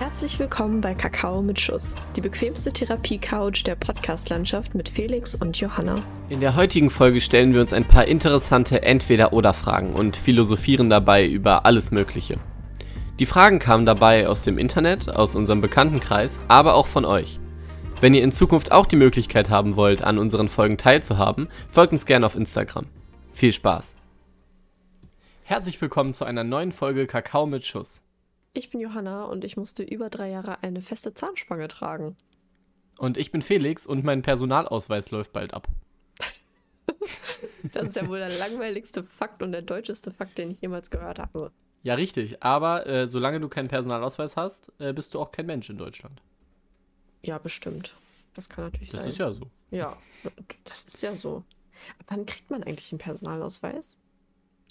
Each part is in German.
Herzlich willkommen bei Kakao mit Schuss, die bequemste Therapie-Couch der Podcast-Landschaft mit Felix und Johanna. In der heutigen Folge stellen wir uns ein paar interessante Entweder-Oder-Fragen und philosophieren dabei über alles Mögliche. Die Fragen kamen dabei aus dem Internet, aus unserem Bekanntenkreis, aber auch von euch. Wenn ihr in Zukunft auch die Möglichkeit haben wollt, an unseren Folgen teilzuhaben, folgt uns gerne auf Instagram. Viel Spaß! Herzlich willkommen zu einer neuen Folge Kakao mit Schuss. Ich bin Johanna und ich musste über drei Jahre eine feste Zahnspange tragen. Und ich bin Felix und mein Personalausweis läuft bald ab. das ist ja wohl der langweiligste Fakt und der deutscheste Fakt, den ich jemals gehört habe. Ja, richtig. Aber äh, solange du keinen Personalausweis hast, äh, bist du auch kein Mensch in Deutschland. Ja, bestimmt. Das kann natürlich das sein. Das ist ja so. Ja, das ist ja so. Ab wann kriegt man eigentlich einen Personalausweis?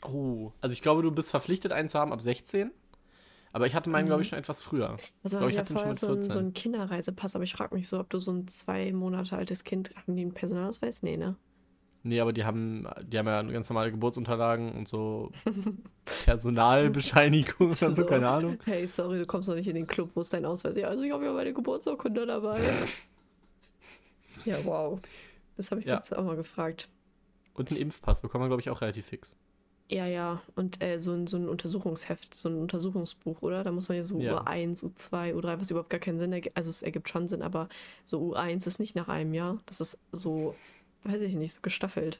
Oh, also ich glaube, du bist verpflichtet, einen zu haben ab 16. Aber ich hatte meinen, mhm. glaube ich, schon etwas früher. Also ich, glaub, ich hatte ja vorher so, ein, so einen Kinderreisepass, aber ich frage mich so, ob du so ein zwei Monate altes Kind, haben die einen Personalausweis? Nee, ne? Nee, aber die haben, die haben ja ganz normale Geburtsunterlagen und so Personalbescheinigung oder so, keine Ahnung. Hey, sorry, du kommst noch nicht in den Club, wo ist dein Ausweis? Ja, also ich habe ja meine Geburtsurkunde dabei. ja, wow. Das habe ich ja. jetzt auch mal gefragt. Und einen Impfpass bekommt man, glaube ich, auch relativ fix. Ja, ja. Und äh, so, ein, so ein Untersuchungsheft, so ein Untersuchungsbuch, oder? Da muss man ja so ja. U1, U2, U3, was überhaupt gar keinen Sinn ergibt. Also es ergibt schon Sinn, aber so U1 ist nicht nach einem Jahr. Das ist so, weiß ich nicht, so gestaffelt.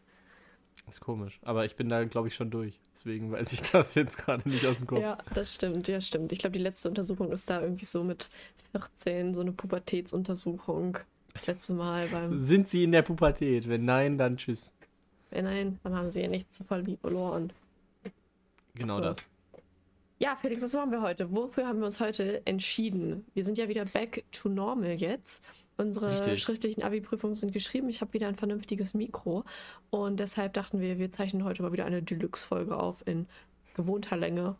Das ist komisch. Aber ich bin da, glaube ich, schon durch. Deswegen weiß ich das jetzt gerade nicht aus dem Kopf. Ja, das stimmt, ja, stimmt. Ich glaube, die letzte Untersuchung ist da irgendwie so mit 14, so eine Pubertätsuntersuchung. Das letzte Mal beim. Sind Sie in der Pubertät? Wenn nein, dann tschüss. Wenn nein, dann haben Sie ja nichts zu verloren. Genau das. Ja, Felix, was machen wir heute? Wofür haben wir uns heute entschieden? Wir sind ja wieder back to normal jetzt. Unsere Richtig. schriftlichen Abi-Prüfungen sind geschrieben. Ich habe wieder ein vernünftiges Mikro. Und deshalb dachten wir, wir zeichnen heute mal wieder eine Deluxe-Folge auf in gewohnter Länge.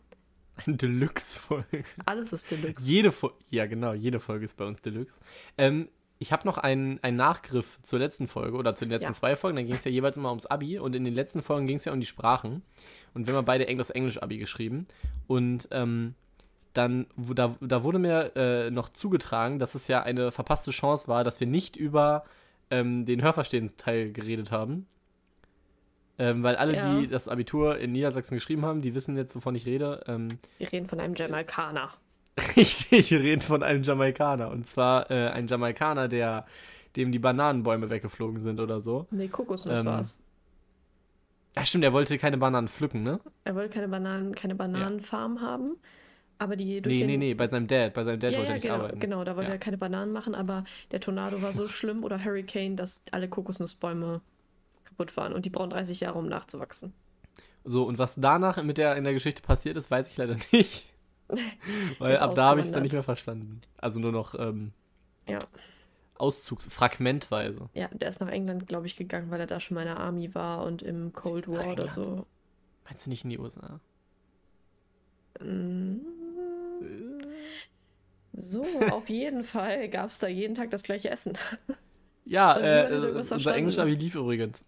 Eine Deluxe-Folge. Alles ist Deluxe. Jede Folge. Ja, genau, jede Folge ist bei uns Deluxe. Ähm, ich habe noch einen, einen Nachgriff zur letzten Folge oder zu den letzten ja. zwei Folgen. Da ging es ja jeweils immer ums Abi und in den letzten Folgen ging es ja um die Sprachen. Und wir haben beide Englisch-Englisch-Abi geschrieben. Und ähm, dann, da, da wurde mir äh, noch zugetragen, dass es ja eine verpasste Chance war, dass wir nicht über ähm, den Hörverstehensteil geredet haben. Ähm, weil alle, ja. die das Abitur in Niedersachsen geschrieben haben, die wissen jetzt, wovon ich rede. Ähm, wir reden von einem Jamaikaner. Richtig, wir reden von einem Jamaikaner. Und zwar äh, ein Jamaikaner, der dem die Bananenbäume weggeflogen sind oder so. Nee, Kokosnuss ähm, war's. Ach stimmt, er wollte keine Bananen pflücken, ne? Er wollte keine Bananen, keine Bananenfarm ja. haben. Aber die durch Nee, nee, nee, bei seinem Dad, bei seinem Dad ja, wollte ja, er nicht genau, arbeiten. Genau, da wollte ja. er keine Bananen machen, aber der Tornado war so schlimm oder Hurricane, dass alle Kokosnussbäume kaputt waren und die brauchen 30 Jahre, um nachzuwachsen. So, und was danach mit der in der Geschichte passiert ist, weiß ich leider nicht. Weil ab da habe ich es dann nicht mehr verstanden. Also nur noch ähm, ja. Auszugs, fragmentweise. Ja, der ist nach England, glaube ich, gegangen, weil er da schon mal in der Army war und im Cold War oder so. Meinst du nicht in die USA? Mm. So, auf jeden Fall gab es da jeden Tag das gleiche Essen. Ja, äh, unser Englisch aber lief übrigens.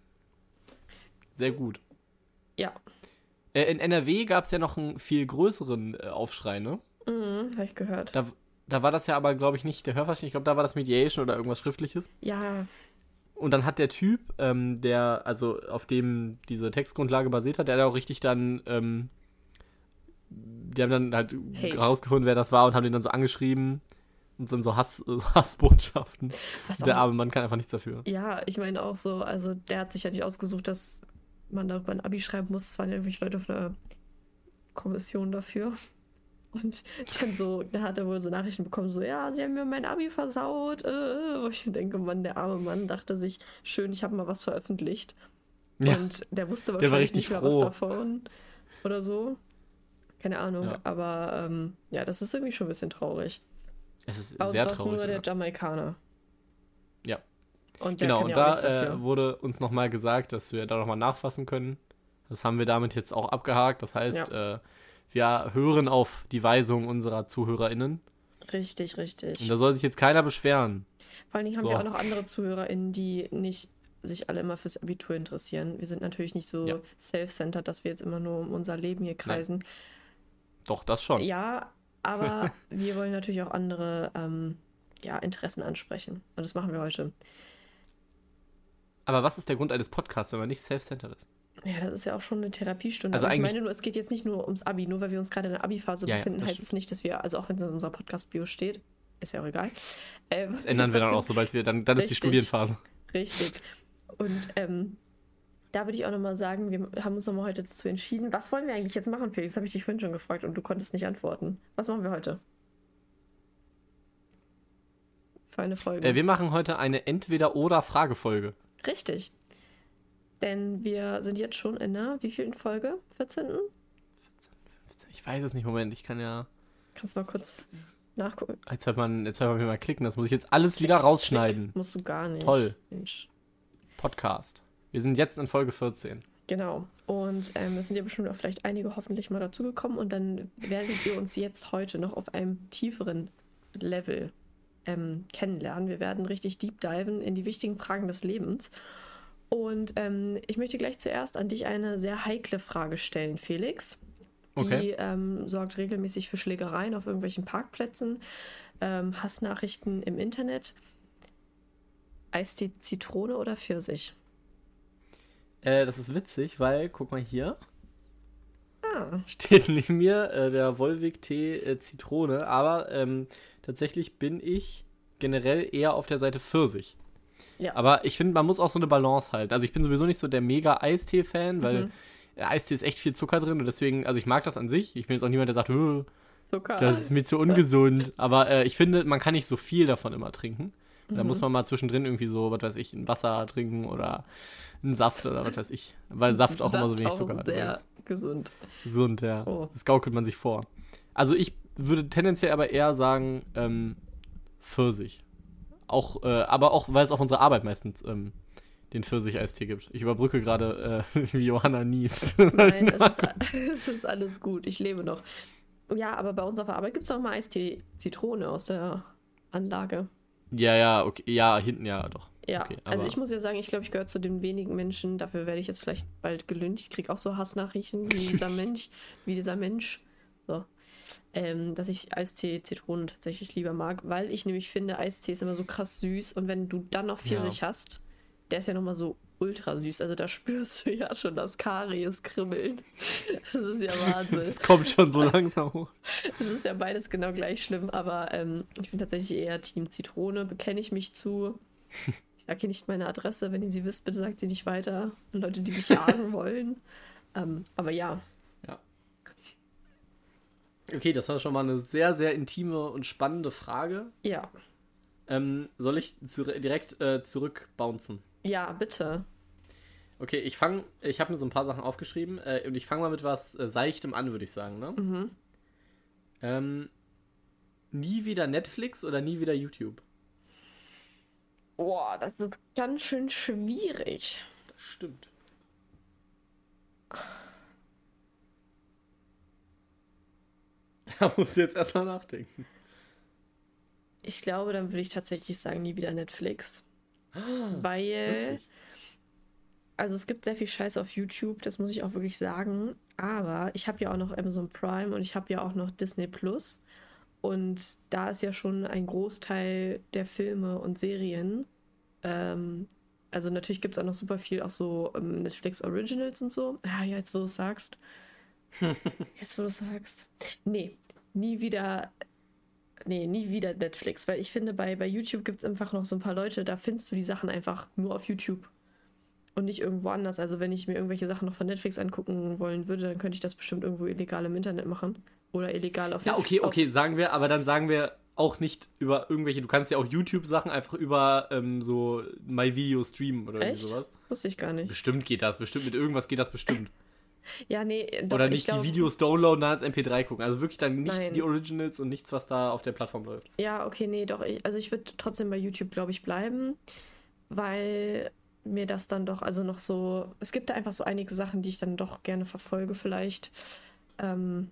Sehr gut. Ja. Äh, in NRW gab es ja noch einen viel größeren äh, Aufschrei, ne? Mhm, habe ich gehört. Da, da war das ja aber, glaube ich, nicht der Hörverstehen. Ich glaube, da war das Mediation oder irgendwas Schriftliches. Ja. Und dann hat der Typ, ähm, der, also auf dem diese Textgrundlage basiert hat, der hat auch richtig dann, ähm, die haben dann halt Hate. rausgefunden, wer das war und haben den dann so angeschrieben und dann so Hass, Hassbotschaften. Was der arme Mann kann einfach nichts dafür. Ja, ich meine auch so, also der hat sich ja nicht ausgesucht, dass man darüber ein Abi schreiben muss. Es waren ja irgendwelche Leute von der Kommission dafür. Und dann so, da hat er wohl so Nachrichten bekommen, so, ja, sie haben mir mein Abi versaut. Äh, wo ich denke, Mann, der arme Mann dachte sich, schön, ich habe mal was veröffentlicht. Ja. Und der wusste wahrscheinlich der nicht mehr was davon. Oder so. Keine Ahnung, ja. aber ähm, ja, das ist irgendwie schon ein bisschen traurig. Es ist Bei sehr traurig. nur der Jamaikaner. Ja. Und genau, und da äh, wurde uns nochmal gesagt, dass wir da nochmal nachfassen können. Das haben wir damit jetzt auch abgehakt. Das heißt, ja. äh, wir hören auf die Weisung unserer ZuhörerInnen. Richtig, richtig. Und da soll sich jetzt keiner beschweren. Vor allen Dingen haben so. wir auch noch andere ZuhörerInnen, die nicht sich alle immer fürs Abitur interessieren. Wir sind natürlich nicht so ja. self-centered, dass wir jetzt immer nur um unser Leben hier kreisen. Nein. Doch, das schon. Ja, Aber wir wollen natürlich auch andere ähm, ja, Interessen ansprechen. Und das machen wir heute. Aber was ist der Grund eines Podcasts, wenn man nicht self-centered ist? Ja, das ist ja auch schon eine Therapiestunde. Also ich meine nur, es geht jetzt nicht nur ums Abi. Nur weil wir uns gerade in der Abi-Phase Ja, ja, befinden, das heißt es nicht, dass wir, also auch wenn es in unserer Podcast-Bio steht, ist ja auch egal. Ähm, Das ändern wir dann auch, sobald wir, dann, dann ist die Richtig. Studienphase. Richtig. Und ähm, da würde ich auch nochmal sagen, wir haben uns nochmal heute dazu entschieden. Was wollen wir eigentlich jetzt machen, Felix? Das habe ich dich vorhin schon gefragt und du konntest nicht antworten. Was machen wir heute? Für eine Folge. Äh, wir machen heute eine Entweder-Oder-Fragefolge. Richtig. Denn wir sind jetzt schon in der wievielten Folge? 14. Ich weiß es nicht, Moment, ich kann ja. Kannst mal kurz nachgucken. Jetzt hört man, jetzt hört man mal klicken, das muss ich jetzt alles wieder rausschneiden. Musst du gar nicht. Toll. Mensch. Podcast. Wir sind jetzt in Folge 14. Genau. Und ähm, es sind ja bestimmt auch vielleicht einige hoffentlich mal dazugekommen und dann werdet ihr uns jetzt heute noch auf einem tieferen Level ähm, kennenlernen. Wir werden richtig deep diven in die wichtigen Fragen des Lebens. Und ähm, ich möchte gleich zuerst an dich eine sehr heikle Frage stellen, Felix. Die Okay. ähm, sorgt regelmäßig für Schlägereien auf irgendwelchen Parkplätzen, ähm, Hassnachrichten im Internet. Eistee Zitrone oder Pfirsich? Äh, das ist witzig, weil, guck mal hier, Ah, steht neben mir äh, der Volvic-Tee äh, Zitrone, aber ähm, tatsächlich bin ich generell eher auf der Seite Pfirsich. Ja. Aber ich finde, man muss auch so eine Balance halten. Also ich bin sowieso nicht so der mega Eistee-Fan, weil Mhm. Eistee ist echt viel Zucker drin und deswegen, also ich mag das an sich. Ich bin jetzt auch niemand, der sagt, "Äh, Zucker. das ist mir zu ungesund. Aber äh, ich finde, man kann nicht so viel davon immer trinken. Da Mhm. muss man mal zwischendrin irgendwie so, was weiß ich, ein Wasser trinken oder einen Saft oder was weiß ich. Weil Saft auch immer so wenig Zucker hat. Sehr übrigens. gesund. Gesund, ja. Oh. Das gaukelt man sich vor. Also ich würde tendenziell aber eher sagen, ähm, Pfirsich. Auch, äh, aber auch, weil es auf unserer Arbeit meistens ähm, den Pfirsich-Eistee gibt. Ich überbrücke gerade, äh, wie Johanna niest. Nein, es ist, es ist alles gut. Ich lebe noch. Ja, aber bei uns auf der Arbeit gibt es auch mal Eistee Zitrone aus der Anlage. ja, ja, okay. Ja, hinten ja, doch. Ja, Okay, also ich muss ja sagen, ich glaube, ich gehöre zu den wenigen Menschen, dafür werde ich jetzt vielleicht bald gelüncht. Ich kriege auch so Hassnachrichten wie dieser Mensch, wie dieser Mensch. So. Ähm, dass ich Eistee Zitronen tatsächlich lieber mag, weil ich nämlich finde, Eistee ist immer so krass süß und wenn du dann noch Pfirsich hast, der ist ja nochmal so ultra süß. Also da spürst du ja schon das Karies kribbeln. Das ist ja Wahnsinn. Es kommt schon so langsam hoch. Das ist ja beides genau gleich schlimm, aber ähm, ich bin tatsächlich eher Team Zitrone, bekenne ich mich zu. Ich sage hier nicht meine Adresse, wenn ihr sie wisst, bitte sagt sie nicht weiter. Leute, die mich jagen wollen. Ähm, aber ja, Okay, das war schon mal eine sehr, sehr intime und spannende Frage. ja, Ähm, soll ich zu, direkt äh, zurückbouncen? ja, bitte. Okay, ich fange, ich habe mir so ein paar Sachen aufgeschrieben äh, und ich fange mal mit was äh, Seichtem an, würde ich sagen. Ne? Mhm. Ähm, nie wieder Netflix oder nie wieder YouTube? Boah, das ist ganz schön schwierig. Das stimmt. Da musst du jetzt erstmal nachdenken. Ich glaube, dann würde ich tatsächlich sagen, nie wieder Netflix. Weil, Wirklich? also es gibt sehr viel Scheiß auf YouTube, das muss ich auch wirklich sagen. Aber ich habe ja auch noch Amazon Prime und ich habe ja auch noch Disney Plus. Und da ist ja schon ein Großteil der Filme und Serien. Ähm, also natürlich gibt es auch noch super viel, auch so ähm, Netflix Originals und so. Ah ja, jetzt wo du es sagst. jetzt wo du sagst. Nee, nie wieder. Nee, nie wieder Netflix, weil ich finde, bei, bei YouTube gibt es einfach noch so ein paar Leute, da findest du die Sachen einfach nur auf YouTube und nicht irgendwo anders. Also wenn ich mir irgendwelche Sachen noch von Netflix angucken wollen würde, dann könnte ich das bestimmt irgendwo illegal im Internet machen. Oder illegal auf Ja, okay, okay, sagen wir, aber dann sagen wir auch nicht über irgendwelche, du kannst ja auch YouTube-Sachen einfach über ähm, so My Video streamen oder Echt? sowas. Wusste ich gar nicht. Bestimmt geht das, bestimmt mit irgendwas geht das bestimmt. Ja, nee, doch, oder ich nicht glaub- die Videos downloaden, dann als MP3 gucken. Also wirklich dann nicht Nein. die Originals und nichts, was da auf der Plattform läuft. Ja, okay, nee, doch. Ich, also ich würde trotzdem bei YouTube, glaube ich, bleiben, weil mir das dann doch, also noch so, es gibt da einfach so einige Sachen, die ich dann doch gerne verfolge, vielleicht, ähm,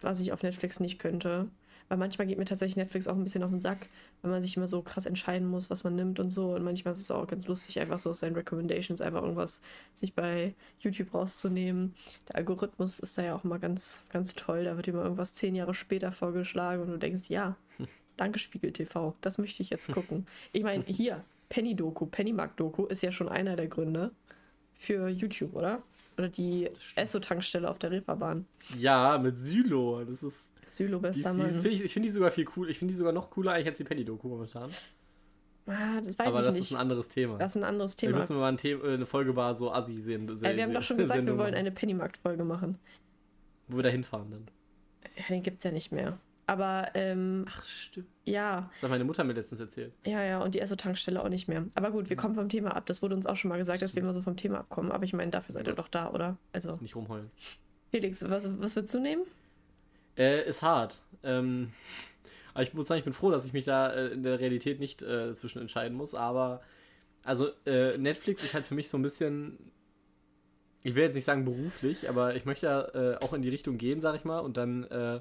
was ich auf Netflix nicht könnte. Weil manchmal geht mir tatsächlich Netflix auch ein bisschen auf den Sack, wenn man sich immer so krass entscheiden muss, was man nimmt und so. Und manchmal ist es auch ganz lustig, einfach so aus seinen Recommendations einfach irgendwas sich bei YouTube rauszunehmen. Der Algorithmus ist da ja auch immer ganz, ganz toll. Da wird immer irgendwas zehn Jahre später vorgeschlagen und du denkst, ja, danke Spiegel TV, das möchte ich jetzt gucken. Ich meine, hier, Penny Doku, Pennymarkt Doku ist ja schon einer der Gründe für YouTube, oder? Oder die Esso-Tankstelle auf der Reeperbahn. Ja, mit Sylo. Das ist. Sylo bester Mann. Find ich, ich finde die sogar viel cool. Ich finde die sogar noch cooler eigentlich als die Penny-Doku momentan. Ah, das weiß Aber ich das nicht. ist ein anderes Thema. Das ist ein anderes Thema. Wir müssen mal ein Thema, eine Folge war so Assi sehen. Äh, wir haben doch schon gesagt, wir wollen eine Pennymarkt-Folge machen. Wo wir da hinfahren dann. Ja, den gibt's ja nicht mehr. Aber, ähm, Ach, stimmt. ja. Das hat meine Mutter mir letztens erzählt. Ja, ja, und die Esso-Tankstelle auch nicht mehr. Aber gut, wir kommen vom Thema ab. Das wurde uns auch schon mal gesagt, dass wir immer so vom Thema abkommen. Aber ich meine, dafür seid ihr doch da, oder? Also, Nicht rumheulen. Felix, was, was würdest du nehmen? Äh, ist hart. Ähm, aber ich muss sagen, ich bin froh, dass ich mich da äh, in der Realität nicht äh, zwischen entscheiden muss. Aber, also, äh, Netflix ist halt für mich so ein bisschen. Ich will jetzt nicht sagen beruflich, aber ich möchte ja äh, auch in die Richtung gehen, sag ich mal. Und dann, äh,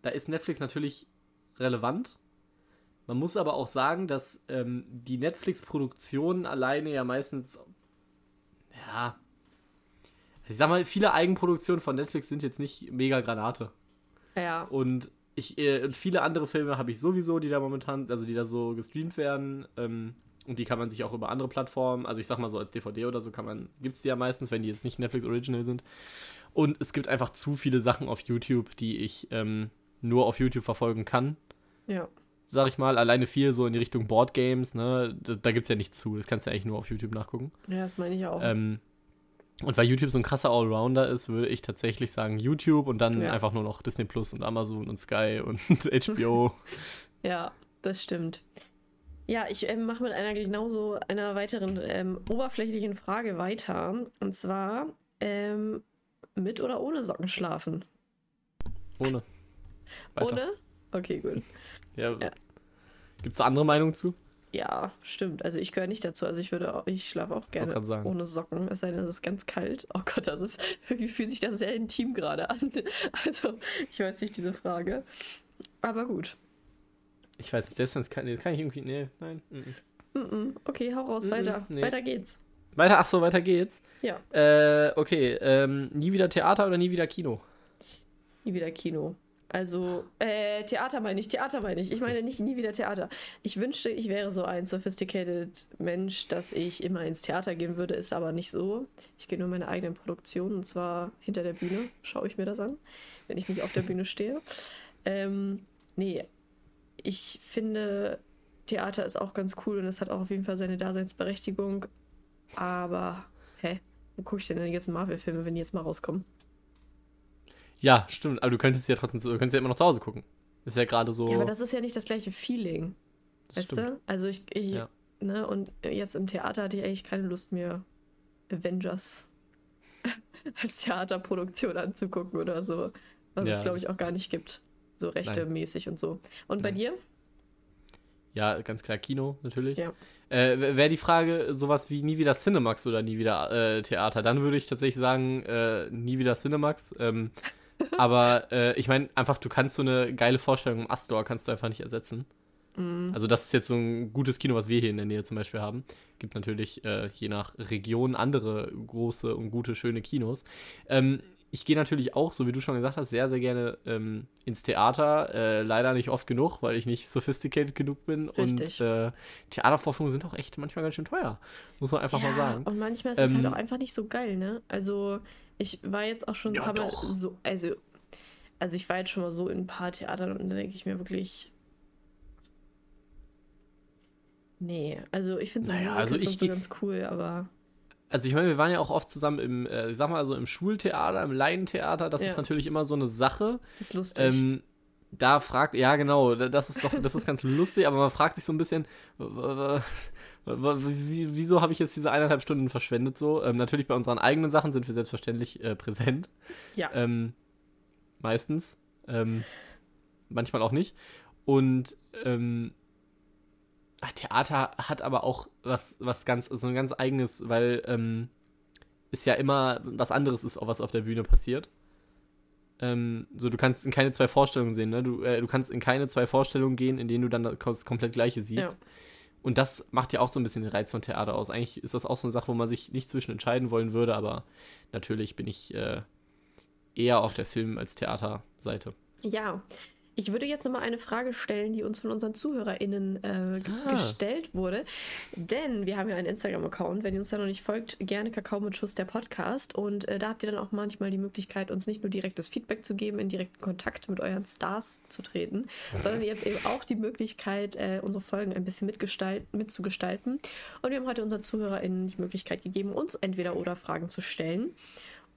da ist Netflix natürlich relevant. Man muss aber auch sagen, dass ähm, die Netflix-Produktionen alleine ja meistens. Ja. Ich sag mal, viele Eigenproduktionen von Netflix sind jetzt nicht mega Granate. Ja. Und ich, äh, viele andere Filme habe ich sowieso, die da momentan, also die da so gestreamt werden. Ähm, und die kann man sich auch über andere Plattformen, also ich sag mal so als DVD oder so kann man, gibt es die ja meistens, wenn die jetzt nicht Netflix Original sind. Und es gibt einfach zu viele Sachen auf YouTube, die ich ähm, nur auf YouTube verfolgen kann. Ja. Sag ich mal, alleine viel so in die Richtung Board Games, ne? Da, da gibt es ja nichts zu. Das kannst du ja eigentlich nur auf YouTube nachgucken. Ja, das meine ich auch. Ähm, und weil YouTube so ein krasser Allrounder ist, würde ich tatsächlich sagen YouTube und dann Ja. einfach nur noch Disney Plus und Amazon und Sky und HBO. Ja, das stimmt. Ja, ich ähm, mache mit einer genauso einer weiteren ähm, oberflächlichen Frage weiter. Und zwar ähm, mit oder ohne Socken schlafen? Ohne. Weiter. Ohne? Okay, gut. Ja. Ja. Gibt es da andere Meinungen zu? Ja, stimmt. Also ich gehöre nicht dazu. Also ich würde auch, ich schlafe auch gerne sagen. ohne Socken. Es sei denn, es ist ganz kalt. Oh Gott, das ist, irgendwie fühlt sich das sehr intim gerade an. Also, ich weiß nicht, diese Frage. Aber gut. Ich weiß nicht, selbst wenn es kann, kann ich irgendwie. Nee, nein. Mm -mm. Okay, hau raus, Mm, weiter. nee. Weiter geht's. Weiter, ach so, weiter geht's. Ja, Äh, okay. Ähm, nie wieder Theater oder nie wieder Kino? nie wieder Kino. Also, äh, Theater meine ich, Theater meine ich. Ich meine nicht nie wieder Theater. Ich wünschte, ich wäre so ein sophisticated Mensch, dass ich immer ins Theater gehen würde, ist aber nicht so. Ich gehe nur meine eigenen Produktionen und zwar hinter der Bühne schaue ich mir das an, wenn ich nicht auf der Bühne stehe. Ähm, nee, ich finde, Theater ist auch ganz cool und es hat auch auf jeden Fall seine Daseinsberechtigung. Aber, hä? Wo gucke ich denn denn jetzt Marvel-Filme, wenn die jetzt mal rauskommen? Ja, stimmt. Aber du könntest ja trotzdem, du könntest ja immer noch zu Hause gucken. Ist ja gerade so. Ja, aber das ist ja nicht das gleiche Feeling. das Weißt stimmt. du? Also ich, ich Ja. ne, und jetzt im Theater hatte ich eigentlich keine Lust mehr, Avengers als Theaterproduktion anzugucken oder so. Was Ja, es, glaube ich, auch gar nicht gibt. So rechtemäßig und so. Und bei Nein. dir? Ja, ganz klar Kino, natürlich. Ja. Äh, Wäre die Frage sowas wie nie wieder Cinemax oder nie wieder äh, Theater, dann würde ich tatsächlich sagen, äh, nie wieder Cinemax. Ähm, aber äh, ich meine, einfach, du kannst so eine geile Vorstellung im Astor kannst du einfach nicht ersetzen. Mm, Also das ist jetzt so ein gutes Kino, was wir hier in der Nähe zum Beispiel haben. Gibt natürlich äh, je nach Region andere große und gute, schöne Kinos. Ähm, ich gehe natürlich auch, so wie du schon gesagt hast, sehr, sehr gerne ähm, ins Theater. Äh, leider nicht oft genug, weil ich nicht sophisticated genug bin. Richtig. Und äh, Theatervorführungen sind auch echt manchmal ganz schön teuer. Muss man einfach ja, mal sagen. Und manchmal ist es halt Ähm, auch einfach nicht so geil, ne? Also, ich war jetzt auch schon ein Ja, paar Mal so, also, also ich war jetzt schon mal so in ein paar Theatern und da denke ich mir wirklich. Nee, also ich finde so Naja, Musicals also ich so ganz cool, aber Also ich meine, wir waren ja auch oft zusammen im, äh, ich sag mal so im Schultheater, im Laientheater. Das Ja. ist natürlich immer so eine Sache. das ist lustig. Ähm, da fragt, ja genau, da- das ist doch, das ist ganz lustig, aber man fragt sich so ein bisschen, wieso habe ich jetzt diese eineinhalb Stunden verschwendet so? Ähm, natürlich bei unseren eigenen Sachen sind wir selbstverständlich äh, präsent. ja. Ähm, meistens. Ähm, manchmal auch nicht. Und ähm, ah, Theater hat aber auch was, was ganz, so ein ganz eigenes, weil ähm, es ja immer was anderes ist, was auf der Bühne passiert. ähm, so du kannst in keine zwei Vorstellungen sehen, ne? Du, äh, du kannst in keine zwei Vorstellungen gehen, in denen du dann das komplett gleiche siehst. Ja. Und das macht ja auch so ein bisschen den Reiz von Theater aus. Eigentlich ist das auch so eine Sache, wo man sich nicht zwischen entscheiden wollen würde, aber natürlich bin ich äh, eher auf der Film- als Theaterseite. Ja, ich würde jetzt nochmal eine Frage stellen, die uns von unseren ZuhörerInnen äh, ah. gestellt wurde. Denn wir haben ja einen Instagram-Account. Wenn ihr uns da noch nicht folgt, gerne Kakao mit Schuss der Podcast. Und äh, da habt ihr dann auch manchmal die Möglichkeit, uns nicht nur direktes Feedback zu geben, in direkten Kontakt mit euren Stars zu treten, sondern ihr habt eben auch die Möglichkeit, äh, unsere Folgen ein bisschen mitzugestalten. Und wir haben heute unseren ZuhörerInnen die Möglichkeit gegeben, uns entweder oder Fragen zu stellen.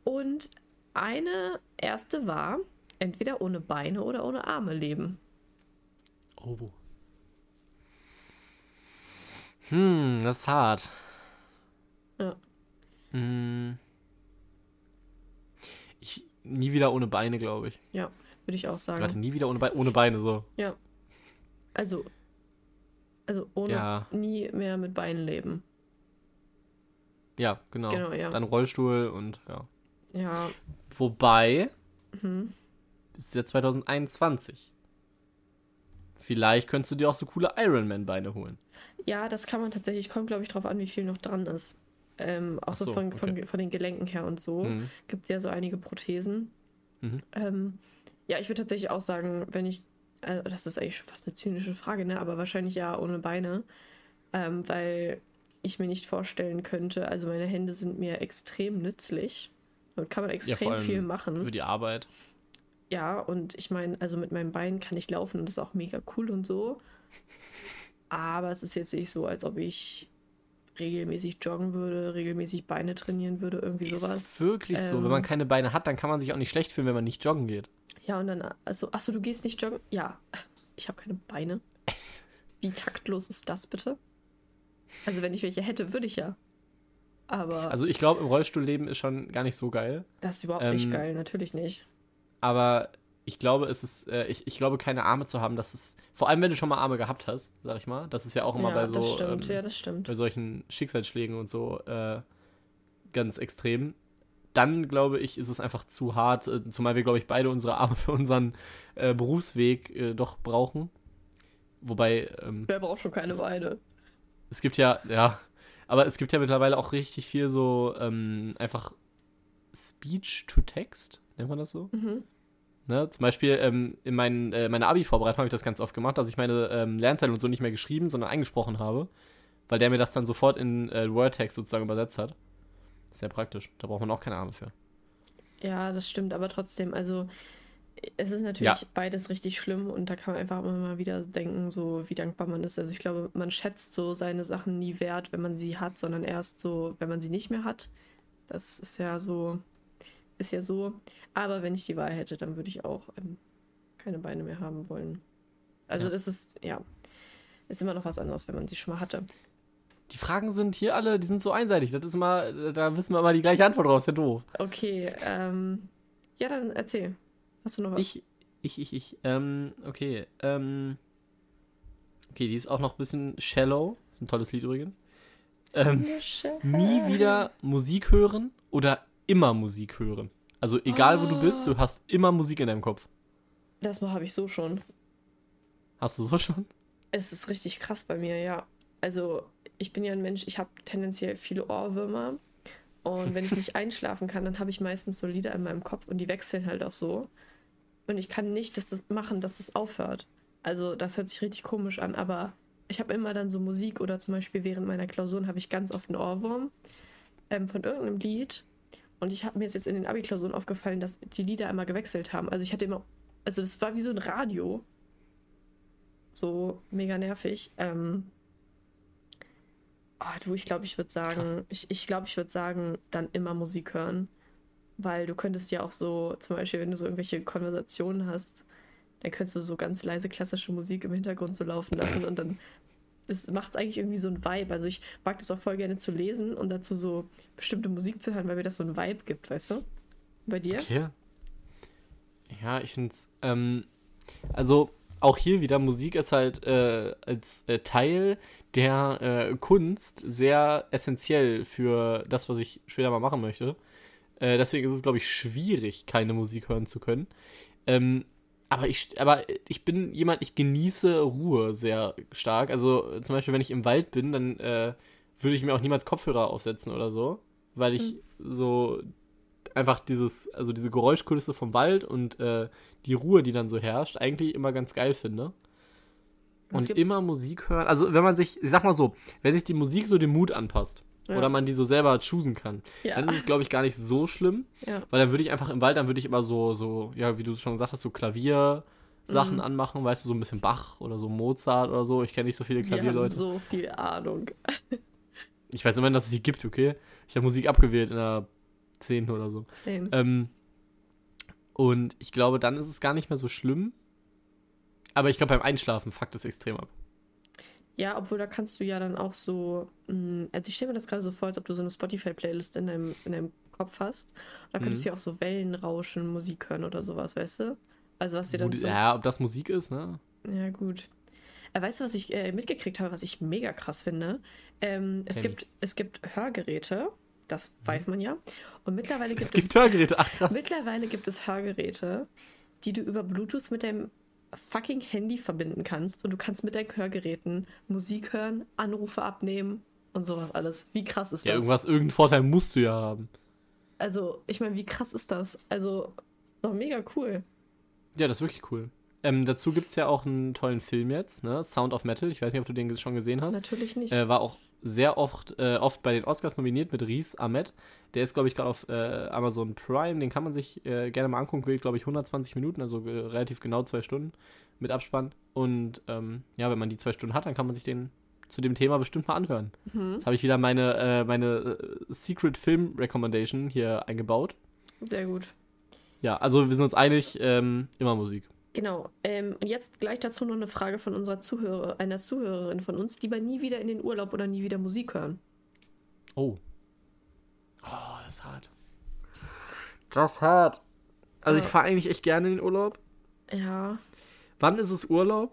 Und eine erste war, entweder ohne Beine oder ohne Arme leben. Oh. Hm, das ist hart. Ja. Hm. Ich, nie wieder ohne Beine, glaube ich. Ja, würde ich auch sagen. Warte, nie wieder ohne, Be ohne Beine, so. Ja. Also, also ohne ja. nie mehr mit Beinen leben. Ja, genau. genau ja. Dann Rollstuhl und ja. Ja. Wobei, mhm ist ja 2021. Vielleicht könntest du dir auch so coole Ironman-Beine holen. Ja, das kann man tatsächlich. Kommt, glaube ich, drauf an, wie viel noch dran ist. Ähm, auch so, so, von, okay. von, von, den Gelenken her und so. Mhm. Gibt es ja so einige Prothesen. Mhm. Ähm, ja, ich würde tatsächlich auch sagen, wenn ich. Also das ist eigentlich schon fast eine zynische Frage, ne? Aber wahrscheinlich ja ohne Beine. Ähm, weil ich mir nicht vorstellen könnte, also meine Hände sind mir extrem nützlich. Damit kann man extrem ja, viel machen. Für die Arbeit ja, und ich meine, also mit meinem Bein kann ich laufen und das ist auch mega cool und so. Aber es ist jetzt nicht so, als ob ich regelmäßig joggen würde, regelmäßig Beine trainieren würde, irgendwie ist sowas. Ist wirklich ähm, so. Wenn man ähm, keine Beine hat, dann kann man sich auch nicht schlecht fühlen, wenn man nicht joggen geht. Ja, und dann, also, achso, du gehst nicht joggen? Ja, ich habe keine Beine. Wie taktlos ist das bitte? Also, wenn ich welche hätte, würde ich ja. Aber. Also, ich glaube, im Rollstuhlleben ist schon gar nicht so geil. Das ist überhaupt ähm, nicht geil, natürlich nicht aber ich glaube, es ist, äh, ich, ich glaube, keine Arme zu haben, das ist, vor allem wenn du schon mal Arme gehabt hast, sag ich mal, das ist ja auch immer ja, bei so, das stimmt, ähm, ja, das stimmt. bei solchen Schicksalsschlägen und so äh, ganz extrem. Dann glaube ich, ist es einfach zu hart, äh, zumal wir, glaube ich, beide unsere Arme für unseren äh, Berufsweg äh, doch brauchen. Wobei. Ähm, Wer braucht schon keine Beine? Es gibt ja, ja, aber es gibt ja mittlerweile auch richtig viel so ähm, einfach Speech to Text, nennt man das so? Mhm. Ne, zum Beispiel ähm, in mein, äh, meiner Abi-Vorbereitung habe ich das ganz oft gemacht, dass ich meine ähm, Lernzeilen und so nicht mehr geschrieben, sondern eingesprochen habe, weil der mir das dann sofort in äh, Word-Text sozusagen übersetzt hat. Sehr praktisch. Da braucht man auch keine Arme für. Ja, das stimmt, aber trotzdem, also es ist natürlich ja. beides richtig schlimm und da kann man einfach immer mal wieder denken, so wie dankbar man ist. Also ich glaube, man schätzt so seine Sachen nie wert, wenn man sie hat, sondern erst so, wenn man sie nicht mehr hat. Das ist ja so, ist ja so. Aber wenn ich die Wahl hätte, dann würde ich auch ähm, keine Beine mehr haben wollen. Also ja. das ist, ja, ist immer noch was anderes, wenn man sie schon mal hatte. Die Fragen sind hier alle, die sind so einseitig. Das ist mal, da wissen wir immer die gleiche Antwort drauf. Ist ja doof. Okay, ähm, ja, dann erzähl. Hast du noch was? Ich, ich, ich, ich, ähm, okay, ähm, okay, die ist auch noch ein bisschen shallow. Ist ein tolles Lied übrigens. Ähm, nie wieder Musik hören oder immer Musik hören. Also egal oh. wo du bist, du hast immer Musik in deinem Kopf. Das habe ich so schon. Hast du so schon? Es ist richtig krass bei mir, ja. Also ich bin ja ein Mensch, ich habe tendenziell viele Ohrwürmer. Und wenn ich nicht einschlafen kann, dann habe ich meistens so Lieder in meinem Kopf und die wechseln halt auch so. Und ich kann nicht dass das machen, dass es aufhört. Also das hört sich richtig komisch an, aber ich habe immer dann so Musik oder zum Beispiel während meiner Klausuren habe ich ganz oft einen Ohrwurm ähm, von irgendeinem Lied und ich habe mir jetzt in den Abi-Klausuren aufgefallen, dass die Lieder immer gewechselt haben. Also ich hatte immer, also das war wie so ein Radio. So mega nervig. Ähm, oh, du, ich glaube, ich würde sagen, Krass. ich, ich glaube, ich würde sagen, dann immer Musik hören. Weil du könntest ja auch so, zum Beispiel, wenn du so irgendwelche Konversationen hast, dann könntest du so ganz leise klassische Musik im Hintergrund so laufen lassen und dann macht es eigentlich irgendwie so ein Vibe. Also ich mag das auch voll gerne zu lesen und dazu so bestimmte Musik zu hören, weil mir das so ein Vibe gibt, weißt du? Bei dir? Okay. Ja, ich finde es, ähm, also auch hier wieder, Musik ist halt äh, als äh, Teil der äh, Kunst sehr essentiell für das, was ich später mal machen möchte. Äh, deswegen ist es, glaube ich, schwierig, keine Musik hören zu können. Ähm, aber ich, aber ich bin jemand, ich genieße Ruhe sehr stark. Also zum Beispiel, wenn ich im Wald bin, dann äh, würde ich mir auch niemals Kopfhörer aufsetzen oder so, weil ich mhm. so einfach dieses, also diese Geräuschkulisse vom Wald und äh, die Ruhe, die dann so herrscht, eigentlich immer ganz geil finde. Und immer Musik hören. Also wenn man sich, ich sag mal so, wenn sich die Musik so dem Mut anpasst, ja. oder man die so selber choosen kann. Ja. Dann ist es, glaube ich, gar nicht so schlimm. Ja. Weil dann würde ich einfach im Wald, dann würde ich immer so, so, ja, wie du schon gesagt hast, so Klaviersachen mhm. anmachen, weißt du, so ein bisschen Bach oder so Mozart oder so. Ich kenne nicht so viele Klavierleute. Ich habe so viel Ahnung. ich weiß immerhin, dass es sie gibt, okay? Ich habe Musik abgewählt in der 10. oder so. 10. Ähm, und ich glaube, dann ist es gar nicht mehr so schlimm. Aber ich glaube, beim Einschlafen fuckt es extrem ab. Ja, obwohl da kannst du ja dann auch so, mh, mm, also ich stelle mir das gerade so vor, als ob du so eine Spotify-Playlist in deinem, in deinem Kopf hast. Da könntest mhm. du ja auch so Wellenrauschen, Musik hören oder sowas, weißt du? Also was dir dann so... Ja, ob das Musik ist, ne? Ja, gut. Äh, weißt du, was ich äh, mitgekriegt habe, was ich mega krass finde? Ähm, es, gibt, es gibt Hörgeräte, das mhm. weiß man ja. Und mittlerweile gibt es. Es gibt Hörgeräte, ach krass. Mittlerweile gibt es Hörgeräte, die du über Bluetooth mit deinem fucking Handy verbinden kannst und du kannst mit deinen Hörgeräten Musik hören, Anrufe abnehmen und sowas alles. Wie krass ist ja, das? Ja, irgendwas, irgendeinen Vorteil musst du ja haben. Also, ich meine, wie krass ist das? Also, ist doch mega cool. Ja, das ist wirklich cool. Ähm, dazu gibt es ja auch einen tollen Film jetzt, ne? Sound of Metal. Ich weiß nicht, ob du den schon gesehen hast. Natürlich nicht. Äh, war auch sehr oft, äh, oft bei den Oscars nominiert mit Ries Ahmed. Der ist, glaube ich, gerade auf äh, Amazon Prime. Den kann man sich äh, gerne mal angucken. Geht, glaube ich, 120 Minuten, also äh, relativ genau zwei Stunden mit Abspann. Und ähm, ja, wenn man die zwei Stunden hat, dann kann man sich den zu dem Thema bestimmt mal anhören. Mhm. Jetzt habe ich wieder meine, äh, meine äh, Secret Film Recommendation hier eingebaut. Sehr gut. Ja, also wir sind uns einig, ähm, immer Musik. Genau. Ähm, und jetzt gleich dazu noch eine Frage von unserer Zuhörer, einer Zuhörerin von uns, lieber nie wieder in den Urlaub oder nie wieder Musik hören. Oh. Oh, das ist hart. Das ist hart. Also ja. ich fahre eigentlich echt gerne in den Urlaub. Ja. Wann ist es Urlaub?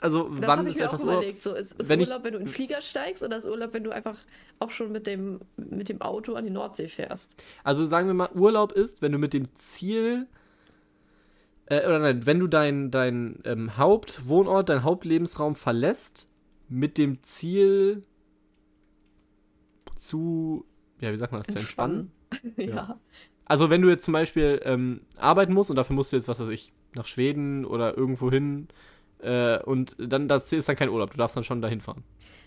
Also das wann ist etwas überlegt. So, ist, ist wenn Urlaub, ich, wenn du in den Flieger steigst oder ist Urlaub, wenn du einfach auch schon mit dem, mit dem Auto an die Nordsee fährst? Also sagen wir mal, Urlaub ist, wenn du mit dem Ziel äh, oder nein, wenn du deinen dein, ähm, Hauptwohnort, deinen Hauptlebensraum verlässt, mit dem Ziel zu, ja, wie sagt man das, zu entspannen. ja. ja. Also wenn du jetzt zum Beispiel ähm, arbeiten musst und dafür musst du jetzt, was weiß ich, nach Schweden oder irgendwo hin äh, und dann, das ist dann kein Urlaub, du darfst dann schon dahin fahren.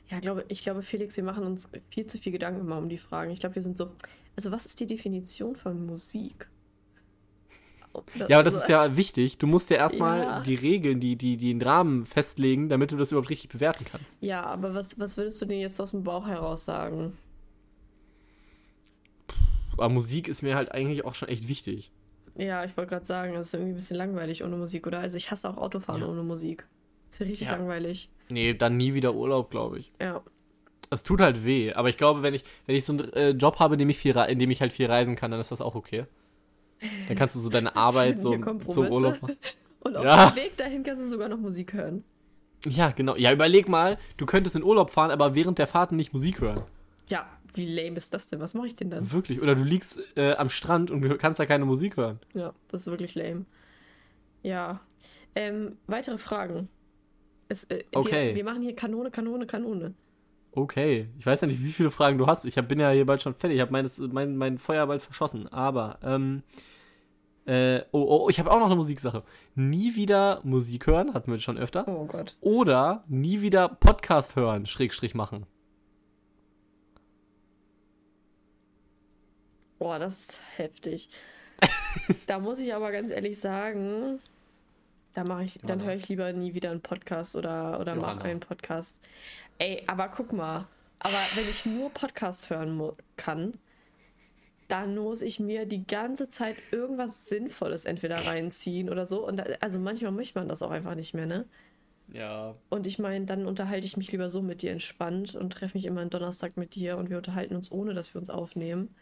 Ja, glaube, ich glaube, Felix, wir machen uns viel zu viel Gedanken immer um die Fragen. Ich glaube, wir sind so, also was ist die Definition von Musik? Ja, aber das ist ja wichtig. Du musst ja erstmal ja. die Regeln, die, die, die den Rahmen festlegen, damit du das überhaupt richtig bewerten kannst. Ja, aber was, was würdest du denn jetzt aus dem Bauch heraus sagen? Aber Musik ist mir halt eigentlich auch schon echt wichtig. Ja, ich wollte gerade sagen, es ist irgendwie ein bisschen langweilig ohne Musik, oder? Also ich hasse auch Autofahren ja. ohne Musik. Das wäre richtig ja. langweilig. Nee, dann nie wieder Urlaub, glaube ich. Ja. Es tut halt weh, aber ich glaube, wenn ich, wenn ich so einen äh, Job habe, in dem, ich viel, in dem ich halt viel reisen kann, dann ist das auch okay. Dann kannst du so deine Arbeit so zum Urlaub machen. Und auf ja. dem Weg dahin kannst du sogar noch Musik hören. Ja, genau. Ja, überleg mal, du könntest in Urlaub fahren, aber während der Fahrten nicht Musik hören. Ja, wie lame ist das denn? Was mache ich denn dann? Wirklich. Oder du liegst äh, am Strand und kannst da keine Musik hören. Ja, das ist wirklich lame. Ja. Ähm, weitere Fragen. Es, äh, okay. Wir, wir, machen hier Kanone, Kanone, Kanone. Okay. Ich weiß ja nicht, wie viele Fragen du hast. Ich hab, bin ja hier bald schon fertig. Ich habe mein, mein Feuer bald verschossen. Aber, ähm, äh, oh, oh, ich habe auch noch eine Musiksache. Nie wieder Musik hören, hatten wir schon öfter. Oh Gott. Oder nie wieder Podcast hören, Schrägstrich machen. Boah, das ist heftig. da muss ich aber ganz ehrlich sagen, da mache ich, dann höre ich lieber nie wieder einen Podcast oder, oder mache einen Podcast. Ey, aber guck mal, aber wenn ich nur Podcast hören kann, dann muss ich mir die ganze Zeit irgendwas Sinnvolles entweder reinziehen oder so. Und da, also manchmal möchte man das auch einfach nicht mehr, ne? Ja. Und ich meine, dann unterhalte ich mich lieber so mit dir entspannt und treffe mich immer einen Donnerstag mit dir und wir unterhalten uns, ohne dass wir uns aufnehmen.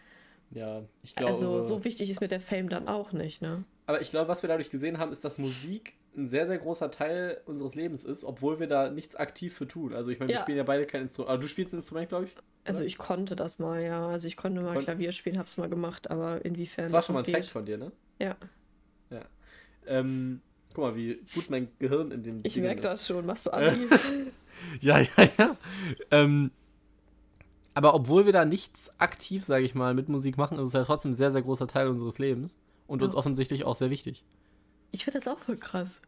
Ja, ich glaube. Also so wichtig ist mir der Fame dann auch nicht, ne? Aber ich glaube, was wir dadurch gesehen haben, ist, dass Musik ein sehr, sehr großer Teil unseres Lebens ist, obwohl wir da nichts aktiv für tun. Also ich meine, wir Ja. spielen ja beide kein Instrument. Aber du spielst ein Instrument, glaube ich? Also ich konnte das mal, ja. Also ich konnte mal Kon- Klavier spielen, hab's mal gemacht, aber inwiefern Das war schon mal ein geht. Fact von dir, ne? Ja, Ja. Ähm, guck mal, wie gut mein Gehirn in den ich merke das schon. Machst du Abi? Ja, ja, ja. Ähm, aber obwohl wir da nichts aktiv, sage ich mal, mit Musik machen, ist es ja trotzdem ein sehr, sehr großer Teil unseres Lebens und uns Ja. offensichtlich auch sehr wichtig. ich finde das auch voll krass.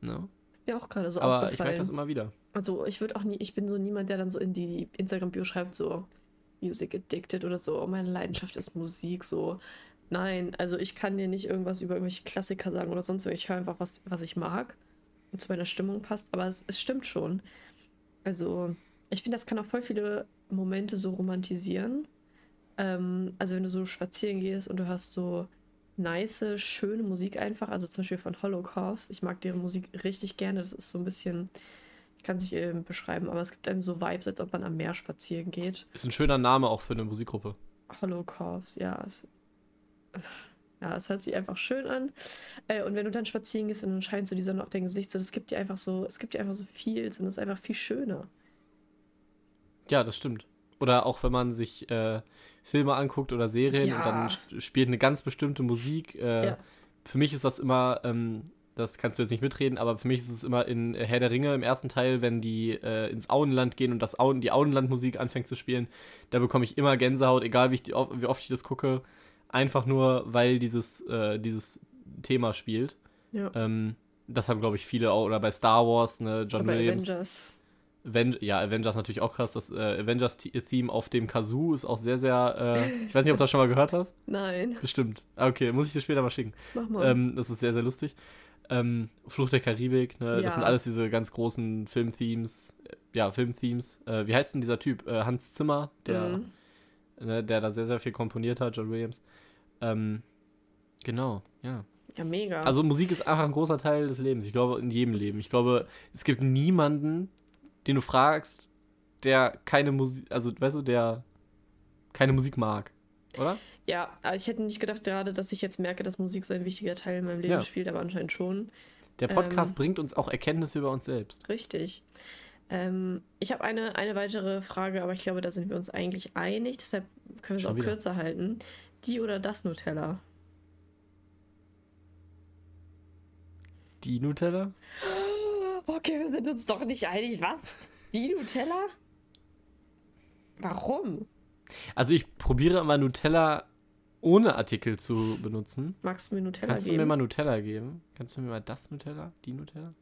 Ne? Ist mir auch gerade so Aber ich merke das immer wieder. Also ich würde auch nie, ich bin so niemand, der dann so in die Instagram-Bio schreibt, so Music Addicted oder so, oh, meine Leidenschaft ist Musik, so. Nein, also ich kann dir nicht irgendwas über irgendwelche Klassiker sagen oder sonst was. Ich höre einfach, was, was ich mag und zu meiner Stimmung passt, aber es, es stimmt schon. Also, ich finde, das kann auch voll viele Momente so romantisieren. Ähm, also, wenn du so spazieren gehst und du hast so nice, schöne Musik einfach, also zum Beispiel von Holocaust. Ich mag deren Musik richtig gerne. Das ist so ein bisschen, ich kann es nicht ähm, beschreiben, aber es gibt einem so Vibes, als ob man am Meer spazieren geht. Ist ein schöner Name auch für eine Musikgruppe. Holocaust, ja. Es, ja, es hört sich einfach schön an. Äh, und wenn du dann spazieren gehst und dann scheint so die Sonne auf dein Gesicht, so, das gibt dir einfach so, es gibt dir einfach so viel und es ist einfach viel schöner. Ja, das stimmt. Oder auch wenn man sich äh, Filme anguckt oder Serien Ja. und dann spielt eine ganz bestimmte Musik. Äh, Ja. Für mich ist das immer, ähm, das kannst du jetzt nicht mitreden, aber für mich ist es immer in äh, Herr der Ringe im ersten Teil, wenn die äh, ins Auenland gehen und das Auen, die Auenlandmusik anfängt zu spielen, da bekomme ich immer Gänsehaut, egal wie, ich die, wie oft ich das gucke. Einfach nur, weil dieses, äh, dieses Thema spielt. Ja. Ähm, das haben, glaube ich, viele auch, oder bei Star Wars, ne, John Aber Williams. Avengers. Aven ja, Avengers natürlich auch krass. Das äh, Avengers-Theme auf dem Kazoo ist auch sehr, sehr. Äh, ich weiß nicht, ob du das schon mal gehört hast. Nein, Bestimmt. Ah, Okay, muss ich dir später mal schicken. mach mal. Ähm, das ist sehr, sehr lustig. Ähm, Fluch der Karibik, ne? Ja. das sind alles diese ganz großen Film-Themes. Äh, Ja, Film-Themes. Äh, wie heißt denn dieser Typ? Äh, Hans Zimmer, der, Mhm. ne, der da sehr, sehr viel komponiert hat, John Williams. Ähm, genau, ja. Ja, mega. Also Musik ist einfach ein großer Teil des Lebens. Ich glaube, in jedem Leben. Ich glaube, es gibt niemanden, den du fragst, der keine Musik, also weißt du, der keine Musik mag. Oder? ja, aber ich hätte nicht gedacht gerade, dass ich jetzt merke, dass Musik so ein wichtiger Teil in meinem Leben Ja. spielt, aber anscheinend schon. Der Podcast Ähm. bringt uns auch Erkenntnisse über uns selbst. Richtig. Ähm, ich habe eine, eine weitere Frage, aber ich glaube, da sind wir uns eigentlich einig. Deshalb können wir es auch wieder. kürzer halten. Die oder das Nutella? Die Nutella? Okay, wir sind uns doch nicht einig. Was? Die Nutella? Warum? Also ich probiere immer Nutella ohne Artikel zu benutzen. Magst du mir Nutella Kannst du geben? mir mal Nutella geben? Kannst du mir mal das Nutella? Die Nutella?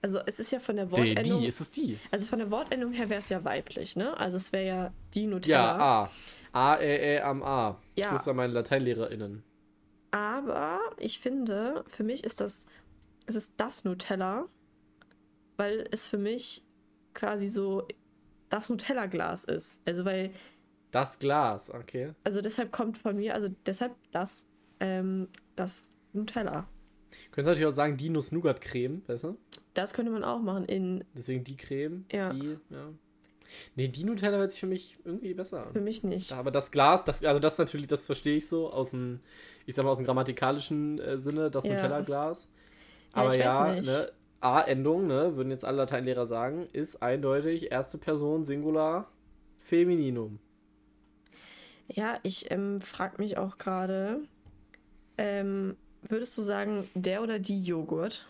also es ist ja von der Die, Wortendung. die, ist es die? Also von der Wortendung her wäre es ja weiblich, ne? Also es wäre ja die Ja, Nutella. A. A, E, E am A. Ja. Grüße an meine LateinlehrerInnen. Aber ich finde, für mich ist das, es ist das Nutella, weil es für mich quasi so das Nutella-Glas ist. Also weil, Das Glas, okay. also deshalb kommt von mir, also deshalb das, ähm, das Nutella. Könntest natürlich auch sagen, die Nuss-Nougat-Creme, weißt du? Das könnte man auch machen in, Deswegen die Creme. Ja. Die, ja. Nee, die Nutella hört sich für mich irgendwie besser für an. mich nicht. Aber das Glas, das, also das natürlich, das verstehe ich so aus dem, ich sag mal, aus dem grammatikalischen äh, Sinne, das Ja. Nutella-Glas. Ja, Aber ja, nicht. ne, A-Endung, ne, würden jetzt alle Lateinlehrer sagen, ist eindeutig erste Person Singular Femininum. Ja, ich ähm, frage mich auch gerade, ähm, würdest du sagen, der oder die Joghurt?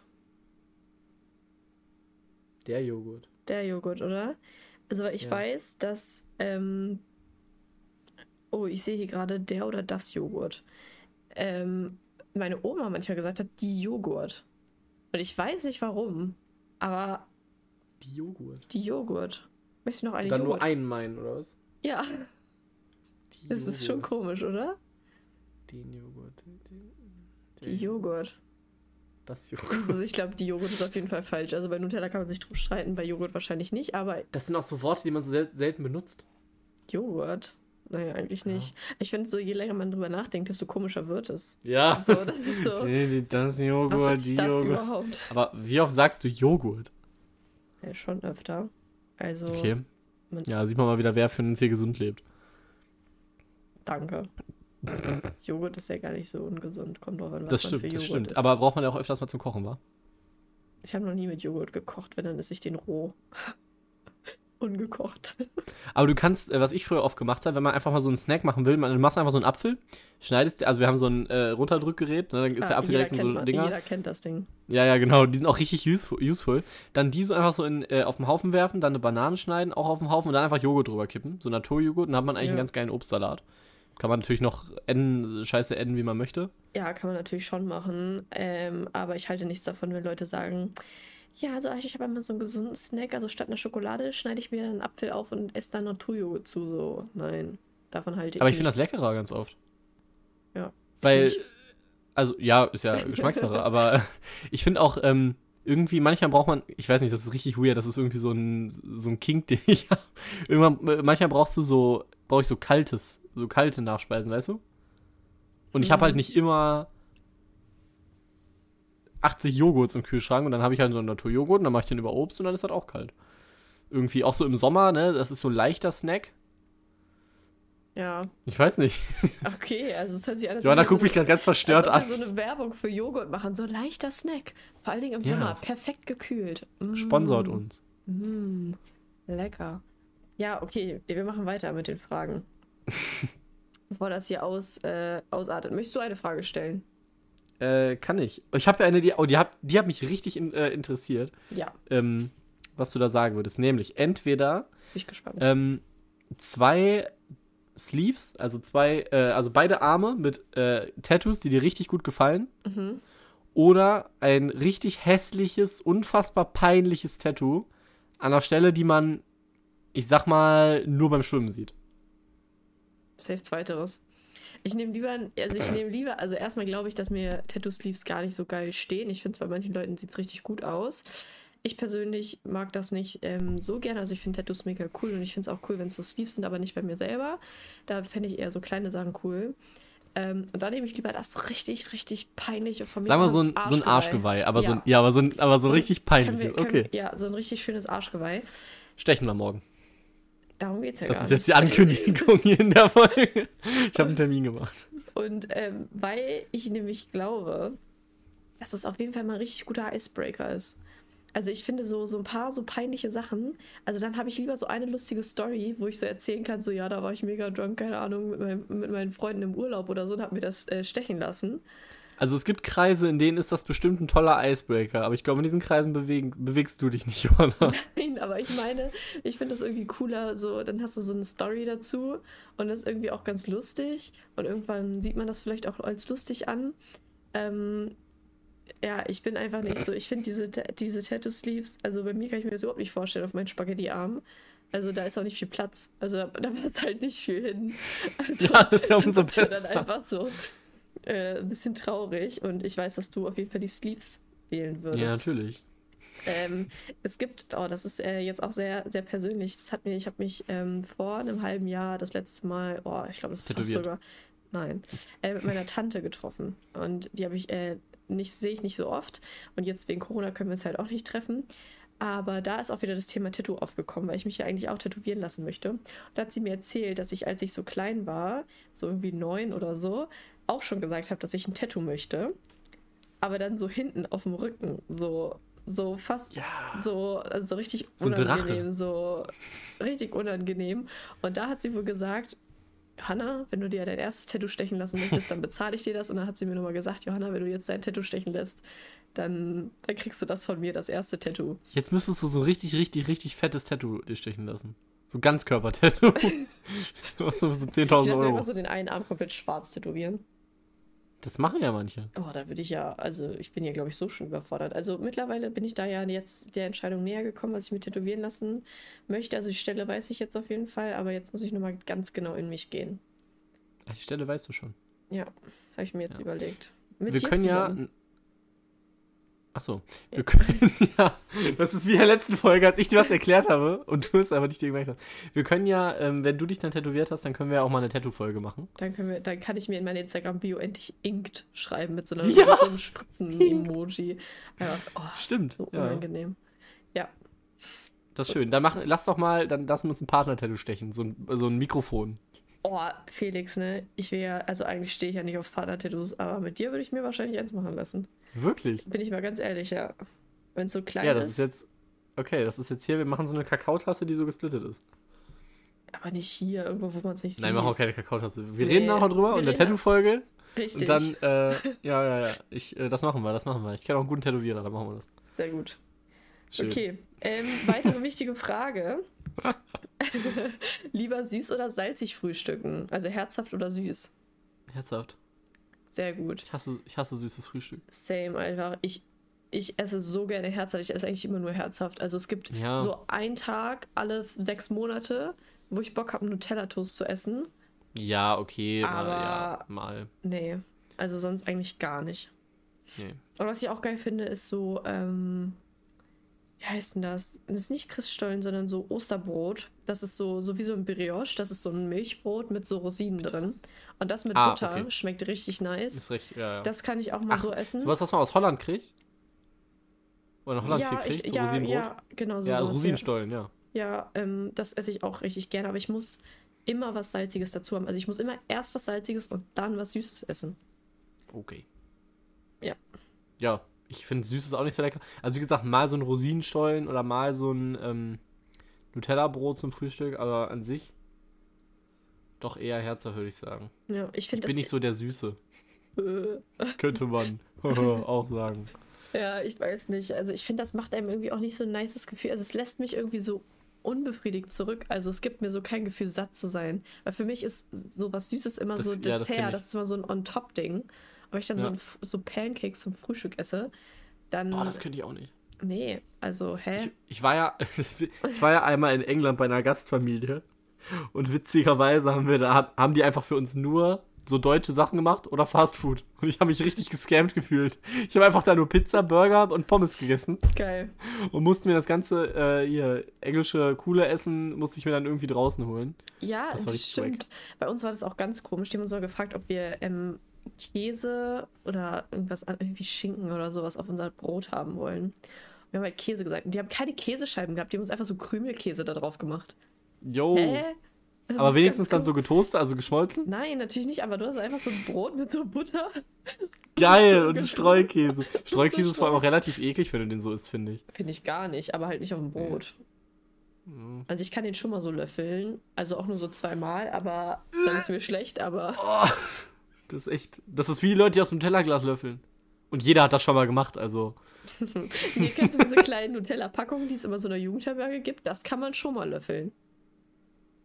Der Joghurt. Der Joghurt, oder? Also, ich Ja. weiß, dass. Ähm, oh, ich sehe hier gerade der oder das Joghurt. Ähm, meine Oma manchmal gesagt hat, die Joghurt. Und ich weiß nicht warum, aber Die Joghurt. die Joghurt. Möchtest du noch eine Und dann Joghurt? nur einen meinen, oder was? ja, Die das ist schon Joghurt. komisch, oder? Den Joghurt. Den, Die Joghurt. Das Joghurt. Also ich glaube, die Joghurt ist auf jeden Fall falsch. Also bei Nutella kann man sich drum streiten, bei Joghurt wahrscheinlich nicht, aber Das sind auch so Worte, die man so sel selten benutzt. Joghurt. Naja, eigentlich Ja. nicht. Ich finde, so je länger man drüber nachdenkt, desto komischer wird es. Ja. So, das ist so. Die- die- das Joghurt, Was die ist das Joghurt. überhaupt? Aber wie oft sagst du Joghurt? Ja, schon öfter. Also, Okay. Ja, sieht man mal wieder, wer für uns hier gesund lebt. danke. Joghurt ist ja gar nicht so ungesund. Kommt drauf an, was Das man stimmt, für das Joghurt stimmt. isst. Aber braucht man ja auch öfters mal zum Kochen, wa? ich habe noch nie mit Joghurt gekocht, wenn dann esse ich den roh. Ungekocht. Aber du kannst, äh, was ich früher oft gemacht habe, wenn man einfach mal so einen Snack machen will, man, du machst einfach so einen Apfel, schneidest, also wir haben so ein äh, Runterdrückgerät, ne, dann ist Ah, der Apfel direkt in so man- Dinger. Jeder kennt das Ding. Ja, ja, genau, die sind auch richtig useful. useful. Dann die so einfach so in, äh, auf den Haufen werfen, dann eine Banane schneiden, auch auf den Haufen und dann einfach Joghurt drüber kippen. So Naturjoghurt, dann hat man eigentlich Ja. einen ganz geilen Obstsalat. Kann man natürlich noch enden, scheiße enden, wie man möchte. Ja, kann man natürlich schon machen. Ähm, aber ich halte nichts davon, wenn Leute sagen, ja, also ich habe immer so einen gesunden Snack, also statt einer Schokolade schneide ich mir dann einen Apfel auf und esse dann Naturjoghurt zu. So, nein, davon halte ich Aber ich finde das leckerer ganz oft. Ja. Weil, also ja, ist ja Geschmackssache, aber ich finde auch, ähm, irgendwie, manchmal braucht man, ich weiß nicht, das ist richtig weird, das ist irgendwie so ein, so ein Kink, den ich habe. Irgendwann, äh, manchmal brauchst du so, brauche ich so kaltes, so kalte Nachspeisen, weißt du? Und ich habe Mhm. halt nicht immer 80 Joghurts im Kühlschrank und dann habe ich halt so einen Naturjoghurt und dann mache ich den über Obst und dann ist das auch kalt. Irgendwie auch so im Sommer, ne? Das ist so ein leichter Snack. Ja, Ich weiß nicht. okay, also es hört sich alles Johanna guckt so mich gerade ganz verstört an. so eine Werbung für Joghurt machen, so ein leichter Snack. Vor allen Dingen im Ja. Sommer, perfekt gekühlt. Mm. Sponsort uns. Mm, lecker. Ja, okay, wir machen weiter mit den Fragen. Bevor das hier aus, äh, ausartet. Möchtest du eine Frage stellen? Äh, kann ich. Ich habe ja eine, die, oh, die hat, die hat mich richtig in, äh, interessiert, Ja, ähm, was du da sagen würdest. Nämlich entweder bin ich gespannt. ähm, zwei Sleeves, also zwei, äh, also beide Arme mit äh, Tattoos, die dir richtig gut gefallen, Mhm. oder ein richtig hässliches, unfassbar peinliches Tattoo an der Stelle, die man, ich sag mal, nur beim Schwimmen sieht. Safe zweiteres. Ich nehme lieber, also ich nehme lieber, also erstmal glaube ich, dass mir Tattoo-Sleeves gar nicht so geil stehen. Ich finde es bei manchen Leuten sieht es richtig gut aus. Ich persönlich mag das nicht ähm, so gerne. Also ich finde Tattoos mega cool und ich finde es auch cool, wenn es so Sleeves sind, aber nicht bei mir selber. Da fände ich eher so kleine Sachen cool. Ähm, und dann nehme ich lieber das richtig, richtig peinliche von mir. Sag mal so ein, so ein Arschgeweih, aber so Ja. ein, ja, aber so ein, aber so, So, richtig Können peinlich. wir, können, okay. Ja, so ein richtig schönes Arschgeweih. Stechen wir morgen. Darum geht es ja Das gar ist nicht. jetzt die Ankündigung hier in der Folge. Ich habe einen Termin gemacht. Und ähm, weil ich nämlich glaube, dass es auf jeden Fall mal ein richtig guter Icebreaker ist. Also ich finde so, so ein paar so peinliche Sachen, also dann habe ich lieber so eine lustige Story, wo ich so erzählen kann, so ja, da war ich mega drunk, keine Ahnung, mit, meinem, mit meinen Freunden im Urlaub oder so und habe mir das äh, stechen lassen. Also es gibt Kreise, in denen ist das bestimmt ein toller Icebreaker, aber ich glaube, in diesen Kreisen bewegen, bewegst du dich nicht, Johanna. Nein, aber ich meine, ich finde das irgendwie cooler, so, dann hast du so eine Story dazu und das ist irgendwie auch ganz lustig und irgendwann sieht man das vielleicht auch als lustig an. Ähm, ja, ich bin einfach nicht so, ich finde diese, diese Tattoo-Sleeves, also bei mir kann ich mir das überhaupt nicht vorstellen auf meinen Spaghetti-Arm. Also da ist auch nicht viel Platz. Also da, da passt halt nicht viel hin. Also, Ja, das ist ja umso besser. dann einfach so äh, ein bisschen traurig und ich weiß, dass du auf jeden Fall die Sleeves wählen würdest. Ja, natürlich. Ähm, es gibt, oh, das ist äh, jetzt auch sehr, sehr persönlich. Das hat mir, ich habe mich ähm, vor einem halben Jahr das letzte Mal, oh, ich glaube, das ist fast Tätowiert. sogar, nein, äh, mit meiner Tante getroffen. Und die habe ich äh, nicht, sehe ich nicht so oft. Und jetzt wegen Corona können wir uns halt auch nicht treffen. Aber da ist auch wieder das Thema Tattoo aufgekommen, weil ich mich ja eigentlich auch tätowieren lassen möchte. Und da hat sie mir erzählt, dass ich, als ich so klein war, so irgendwie neun oder so, auch schon gesagt habe, dass ich ein Tattoo möchte. Aber dann so hinten auf dem Rücken, so, so fast Ja. so, also richtig So unangenehm, so richtig unangenehm. Und da hat sie wohl gesagt, Johanna, wenn du dir dein erstes Tattoo stechen lassen möchtest, dann bezahle ich dir das. Und dann hat sie mir nochmal gesagt, Johanna, wenn du jetzt dein Tattoo stechen lässt, dann, dann kriegst du das von mir, das erste Tattoo. Jetzt müsstest du so ein richtig, richtig, richtig fettes Tattoo dir stechen lassen. So Ganzkörper-Tattoo. so so 10.000 Ich lasse mir Euro. einfach so den einen Arm komplett schwarz tätowieren. Das machen ja manche. Oh, da würde ich ja, also ich bin ja, glaube ich, so schon überfordert. Also mittlerweile bin ich da ja jetzt der Entscheidung näher gekommen, was ich mir tätowieren lassen möchte. Also die Stelle weiß ich jetzt auf jeden Fall, aber jetzt muss ich nochmal ganz genau in mich gehen. Ach, die Stelle weißt du schon. Ja, habe ich mir jetzt Ja. überlegt. Mit wir können zusammen. ja. Achso, Ja. wir können ja. Das ist wie in der letzten Folge, als ich dir was erklärt habe und du es aber nicht dir gemerkt hast. Wir können ja, ähm, wenn du dich dann tätowiert hast, dann können wir auch mal eine Tattoo-Folge machen. Dann, können wir, dann kann ich mir in mein Instagram-Bio endlich Inkt schreiben mit so, einer, Ja, so einem Spritzen-Emoji. Oh, Stimmt. so ja, unangenehm. Ja, das ist schön. Dann mach, lass doch mal, dann lass uns ein Partner-Tattoo stechen. So ein, so ein Mikrofon. Oh, Felix, ne? Ich will ja, also eigentlich stehe ich ja nicht auf Partner-Tattoos, aber mit dir würde ich mir wahrscheinlich eins machen lassen. Wirklich? Bin ich mal ganz ehrlich, ja. Wenn es so klein Ja, das ist. ist jetzt. Okay, das ist jetzt hier, wir machen so eine Kakaotasse, die so gesplittet ist. aber nicht hier, irgendwo, wo man es nicht sieht. Nein, wir machen auch keine Kakaotasse. Wir Nee, reden nachher drüber und der reden da- Tattoo-Folge. Richtig. Und dann, äh, ja, ja, ja. Ich, äh, das machen wir, das machen wir. Ich kenne auch einen guten Tätowierer, dann machen wir das. Sehr gut. Schön. Okay. Ähm, weitere wichtige Frage. Lieber süß oder salzig frühstücken? Also herzhaft oder süß? Herzhaft. Sehr gut. Ich hasse, ich hasse süßes Frühstück. Same einfach. Ich, ich esse so gerne herzhaft. Ich esse eigentlich immer nur herzhaft. Also es gibt Ja. so einen Tag alle sechs Monate, wo ich Bock habe, Nutella-Toast zu essen. Ja, okay, mal, Aber- ja, mal. Nee, also sonst eigentlich gar nicht. Nee. Und was ich auch geil finde, ist so, ähm, wie heißt denn das? Das ist nicht Christstollen, sondern so Osterbrot. Das ist so, so wie so ein Brioche. Das ist so ein Milchbrot mit so Rosinen drin. Und das mit Ah, Butter okay. schmeckt richtig nice. Ist recht, ja, ja. Das kann ich auch mal Ach, so essen. Sowas, was man aus Holland kriegt? Oder in Holland ja, viel kriegt, ich, so ja, Rosinenbrot? ja, genau so. ja, was, Rosinenstollen, ja. Ja, ähm, das esse ich auch richtig gerne, aber ich muss immer was Salziges dazu haben. Also ich muss immer erst was Salziges und dann was Süßes essen. Okay. Ja. Ja, ich finde Süßes auch nicht so lecker. Also wie gesagt, mal so ein Rosinenstollen oder mal so ein ähm, Nutella-Brot zum Frühstück, aber an sich doch eher herzhaft, würde ich sagen. Ja, ich finde bin das. nicht so der Süße, könnte man auch sagen. Ja, ich weiß nicht. Also ich finde, das macht einem irgendwie auch nicht so ein nices Gefühl. Also es lässt mich irgendwie so unbefriedigt zurück. Also es gibt mir so kein Gefühl, satt zu sein. Weil für mich ist so was Süßes immer Das- so ja, das Dessert. kenn das, ich. ist immer so ein On-Top-Ding. Aber ich dann so, Ja. ein, F- so Pancakes zum Frühstück esse, dann. Boah, das könnte ich auch nicht. nee, also, hä? Ich, ich, war ja, ich war ja einmal in England bei einer Gastfamilie und witzigerweise haben wir da haben die einfach für uns nur so deutsche Sachen gemacht oder Fast Food und ich habe mich richtig gescammt gefühlt. Ich habe einfach da nur Pizza, Burger und Pommes gegessen Geil. und musste mir das ganze äh, hier englische coole Essen musste ich mir dann irgendwie draußen holen. Ja, Das das, stimmt. Bei uns war das auch ganz komisch. Die haben uns mal gefragt, ob wir ähm, Käse oder irgendwas, irgendwie Schinken oder sowas auf unser Brot haben wollen. Wir haben halt Käse gesagt. Und die haben keine Käsescheiben gehabt. Die haben uns einfach so Krümelkäse da drauf gemacht. Yo. Hä? Das. Aber wenigstens dann so getoastet, also geschmolzen. Nein, natürlich nicht, aber du hast einfach so ein Brot mit so Butter. Geil so und. Streukäse. Streukäse ist vor allem auch relativ eklig, wenn du den so isst, finde ich. Finde ich gar nicht, aber halt nicht auf dem Brot. Mhm. Also ich kann den schon mal so löffeln. Also auch nur so zweimal, aber dann ist mir schlecht, aber. Oh, das ist echt. Das ist wie die Leute, die aus dem Tellerglas löffeln. Und jeder hat das schon mal gemacht, also. Nee, kennst du diese kleinen Nutella-Packungen, die es immer so in der Jugendherberge gibt? Das kann man schon mal löffeln.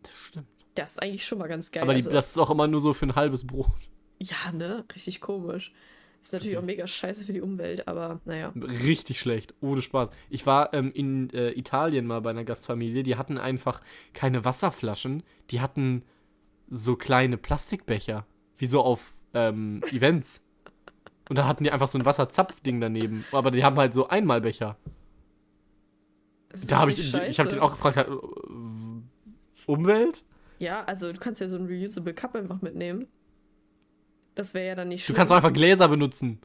Das stimmt. Das ist eigentlich schon mal ganz geil. Aber die, also, das ist auch immer nur so für ein halbes Brot. ja, ne? Richtig komisch. Ist natürlich auch mega scheiße für die Umwelt, aber naja. Richtig schlecht, ohne Spaß. Ich war ähm, in äh, Italien mal bei einer Gastfamilie, die hatten einfach keine Wasserflaschen, die hatten so kleine Plastikbecher, wie so auf ähm, Events. Und da hatten die einfach so ein Wasserzapfding daneben. Aber die haben halt so Einmalbecher. Da habe ich, ich habe scheiße. den auch gefragt, halt, Umwelt? Ja, also du kannst ja so ein Reusable Cup einfach mitnehmen. Das wäre ja dann nicht Du schlimm. kannst auch einfach Gläser benutzen.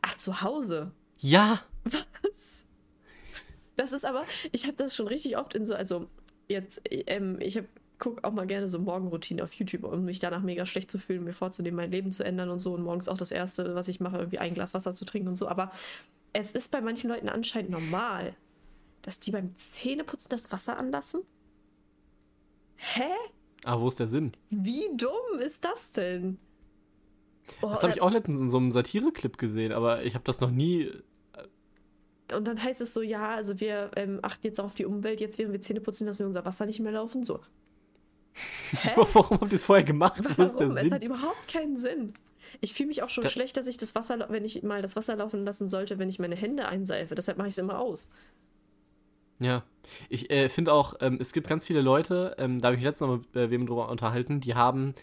Ach, zu Hause. Ja. Was? Das ist aber, ich habe das schon richtig oft in so, also jetzt, ähm, ich hab, guck auch mal gerne so Morgenroutine auf YouTube, um mich danach mega schlecht zu fühlen, mir vorzunehmen, mein Leben zu ändern und so. Und morgens auch das Erste, was ich mache, irgendwie ein Glas Wasser zu trinken und so. Aber es ist bei manchen Leuten anscheinend normal, dass die beim Zähneputzen das Wasser anlassen. Hä? Aber wo ist der Sinn? Wie dumm ist das denn? Oh, Das habe ich auch letztens in so einem Satire-Clip gesehen, aber ich habe das noch nie. Und dann heißt es so, ja, also wir ähm, achten jetzt auch auf die Umwelt, jetzt während wir Zähne putzen, lassen wir unser Wasser nicht mehr laufen. So. Warum habt ihr es vorher gemacht? Warum? Es Sinn? hat überhaupt keinen Sinn. Ich fühle mich auch schon Da- schlecht, dass ich das Wasser, wenn ich mal das Wasser laufen lassen sollte, wenn ich meine Hände einseife. Deshalb mache ich es immer aus. Ja, ich äh, finde auch, ähm, es gibt ganz viele Leute, ähm, da habe ich mich letztens noch mit äh, wem drüber unterhalten, die haben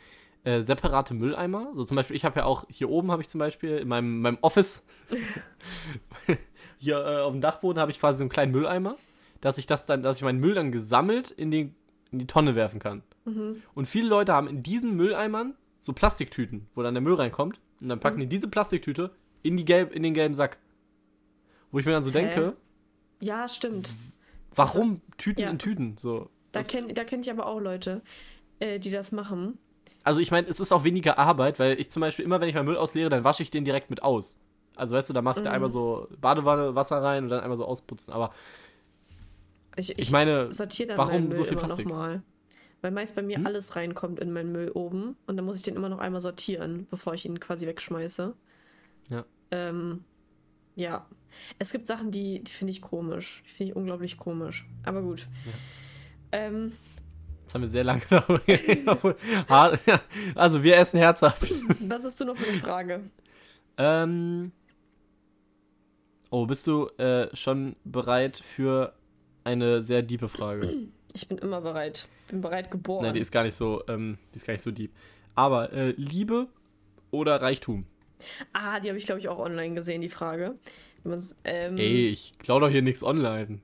äh, separate Mülleimer. So zum Beispiel, ich habe ja auch, hier oben habe ich zum Beispiel in meinem, meinem Office, hier äh, auf dem Dachboden habe ich quasi so einen kleinen Mülleimer, dass ich das dann, dass ich meinen Müll dann gesammelt in die, in die Tonne werfen kann. Und viele Leute haben in diesen Mülleimern so Plastiktüten, wo dann der Müll reinkommt. Und dann packen die diese Plastiktüte in, die gelb, in den gelben Sack. Wo ich mir dann so Hä? denke, Ja, stimmt. warum Tüten ja. in Tüten? So. Da kenne da kenn ich aber auch Leute. äh, die das machen. Also ich meine, es ist auch weniger Arbeit, weil ich zum Beispiel immer, wenn ich meinen Müll ausleere, dann wasche ich den direkt mit aus. Also weißt du, da mache ich mhm. da einmal so Badewanne, Wasser rein und dann einmal so ausputzen. Aber ich, ich, ich meine, warum so viel Plastik? Weil meist bei mir hm? alles reinkommt in meinen Müll oben und dann muss ich den immer noch einmal sortieren, bevor ich ihn quasi wegschmeiße. Ja. Ähm, ja. Es gibt Sachen, die, die finde ich komisch. Die finde ich unglaublich komisch. Aber gut. Ja. Ähm, Jetzt haben wir sehr lange darüber geredet. also, wir essen herzhaft. Was hast du noch für eine Frage? Ähm. Oh, bist du äh, schon bereit für eine sehr diepe Frage? Ich bin immer bereit. Bin bereit geboren. Nein, die ist gar nicht so, ähm, die ist gar nicht so deep. Aber äh, Liebe oder Reichtum? Ah, die habe ich, glaube ich, auch online gesehen, die Frage. Ähm, Ey, ich klau doch hier nichts online.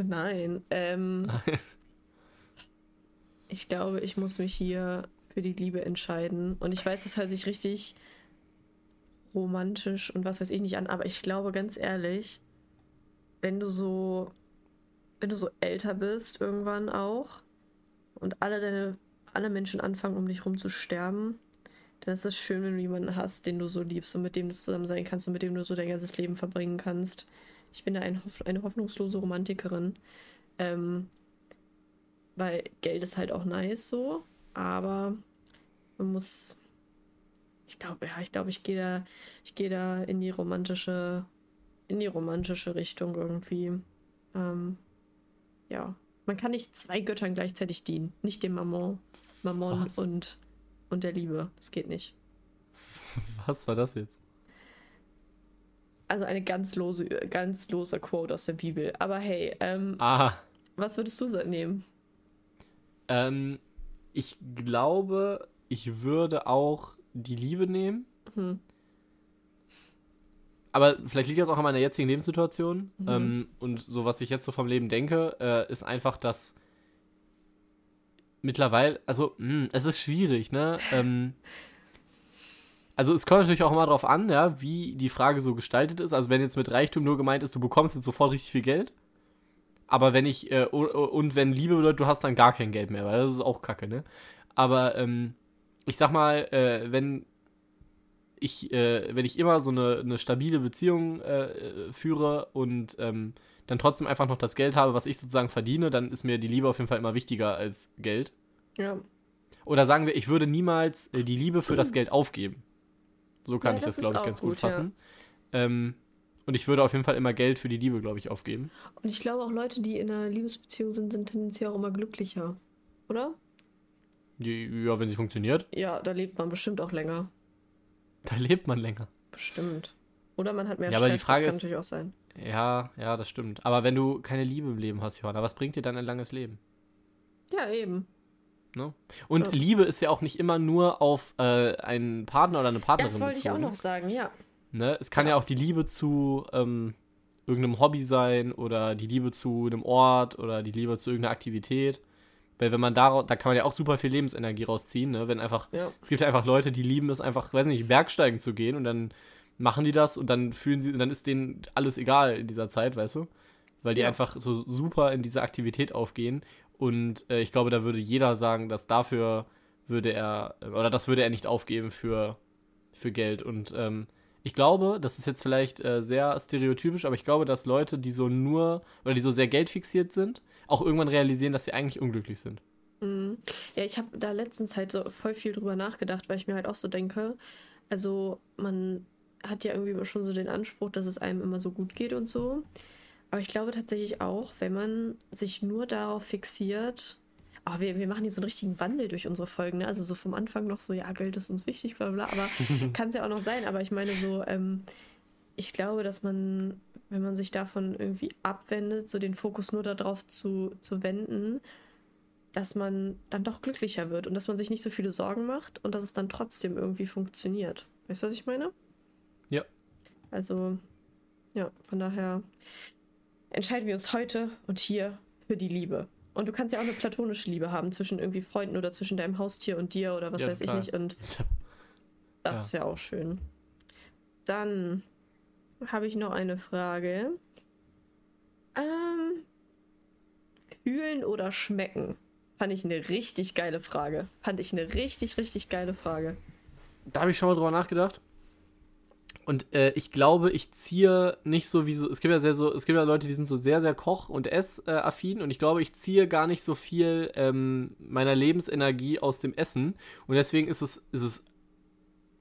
Nein. Ähm, ich glaube, ich muss mich hier für die Liebe entscheiden. Und ich weiß, das hört sich richtig romantisch und was weiß ich nicht an, aber ich glaube ganz ehrlich, wenn du so, wenn du so älter bist, irgendwann auch, und alle deine, alle Menschen anfangen, um dich rum zu sterben, dann ist es schön, wenn du jemanden hast, den du so liebst und mit dem du zusammen sein kannst und mit dem du so dein ganzes Leben verbringen kannst. Ich bin da ein, eine hoffnungslose Romantikerin. Ähm, weil Geld ist halt auch nice so, aber man muss. Ich glaube, ja, ich glaube, ich gehe da, ich gehe da in die romantische, in die romantische Richtung irgendwie. Ähm, ja. Man kann nicht zwei Göttern gleichzeitig dienen. Nicht dem Mammon, Mammon und, und der Liebe. Das geht nicht. Was war das jetzt? Also eine ganz lose, ganz lose Quote aus der Bibel. Aber hey, ähm, Aha. was würdest du nehmen? Ähm, ich glaube, ich würde auch die Liebe nehmen. Mhm. Aber vielleicht liegt das auch an meiner jetzigen Lebenssituation. Mhm. Ähm, und so, was ich jetzt so vom Leben denke, äh, ist einfach, dass mittlerweile, also, mh, hm, es ist schwierig, ne? Ähm, also es kommt natürlich auch immer darauf an, ja, wie die Frage so gestaltet ist. Also wenn jetzt mit Reichtum nur gemeint ist, du bekommst jetzt sofort richtig viel Geld, aber wenn ich, äh, und wenn Liebe bedeutet, du hast dann gar kein Geld mehr, weil das ist auch kacke, ne? Aber ähm, ich sag mal, äh, wenn ich, äh, wenn ich immer so eine, eine stabile Beziehung äh, führe und ähm, dann trotzdem einfach noch das Geld habe, was ich sozusagen verdiene, dann ist mir die Liebe auf jeden Fall immer wichtiger als Geld. Ja. Oder sagen wir, ich würde niemals äh, die Liebe für das Geld aufgeben. So kann ja, ich das, das glaube ich, ganz gut, gut fassen. Ja. Ähm, und ich würde auf jeden Fall immer Geld für die Liebe, glaube ich, aufgeben. Und ich glaube auch Leute, die in einer Liebesbeziehung sind, sind tendenziell auch immer glücklicher. Oder? Ja, wenn sie funktioniert. Ja, da lebt man bestimmt auch länger. Da lebt man länger. Bestimmt. Oder man hat mehr ja, Stress, aber die Frage das kann ist, natürlich auch sein. Ja, ja, das stimmt. Aber wenn du keine Liebe im Leben hast, Johanna, was bringt dir dann ein langes Leben? Ja, eben. Ne? Und ja. Liebe ist ja auch nicht immer nur auf äh, einen Partner oder eine Partnerin Das wollte bezogen. ich auch noch sagen, ja. Ne? Es kann ja. ja auch die Liebe zu ähm, irgendeinem Hobby sein oder die Liebe zu einem Ort oder die Liebe zu irgendeiner Aktivität. Weil wenn man da, da kann man ja auch super viel Lebensenergie rausziehen, ne? Wenn einfach, ja. es gibt ja einfach Leute, die lieben es einfach, weiß nicht, Bergsteigen zu gehen und dann machen die das und dann fühlen sie, dann ist denen alles egal in dieser Zeit, weißt du? Weil die ja. einfach so super in diese Aktivität aufgehen. Und äh, ich glaube, da würde jeder sagen, dass dafür würde er, oder das würde er nicht aufgeben für, für Geld. Und ähm, ich glaube, das ist jetzt vielleicht äh, sehr stereotypisch, aber ich glaube, dass Leute, die so nur oder die so sehr geldfixiert sind, auch irgendwann realisieren, dass sie eigentlich unglücklich sind. Mhm. Ja, ich habe da letztens halt so voll viel drüber nachgedacht, weil ich mir halt auch so denke, also man hat ja irgendwie schon so den Anspruch, dass es einem immer so gut geht und so. Aber ich glaube tatsächlich auch, wenn man sich nur darauf fixiert, oh, wir, wir machen hier so einen richtigen Wandel durch unsere Folgen. Ne? Also so vom Anfang noch so, ja, Geld ist uns wichtig, bla bla, aber kann es ja auch noch sein. Aber ich meine so, ähm, ich glaube, dass man, wenn man sich davon irgendwie abwendet, so den Fokus nur darauf zu, zu wenden, dass man dann doch glücklicher wird und dass man sich nicht so viele Sorgen macht und dass es dann trotzdem irgendwie funktioniert. Weißt du, was ich meine? Ja. Also, ja, von daher entscheiden wir uns heute und hier für die Liebe. Und du kannst ja auch eine platonische Liebe haben zwischen irgendwie Freunden oder zwischen deinem Haustier und dir oder was ja, weiß klar. ich nicht. Und das ja. ist ja auch schön. Dann habe ich noch eine Frage. Ähm, fühlen oder schmecken? Fand ich eine richtig geile Frage. Fand ich eine richtig, richtig geile Frage. Da habe ich schon mal drüber nachgedacht. Und äh, ich glaube, ich ziehe nicht so wie so. Es gibt ja sehr so, es gibt ja Leute, die sind so sehr, sehr koch- und essaffin. Und ich glaube, ich ziehe gar nicht so viel ähm, meiner Lebensenergie aus dem Essen. Und deswegen ist es, ist es.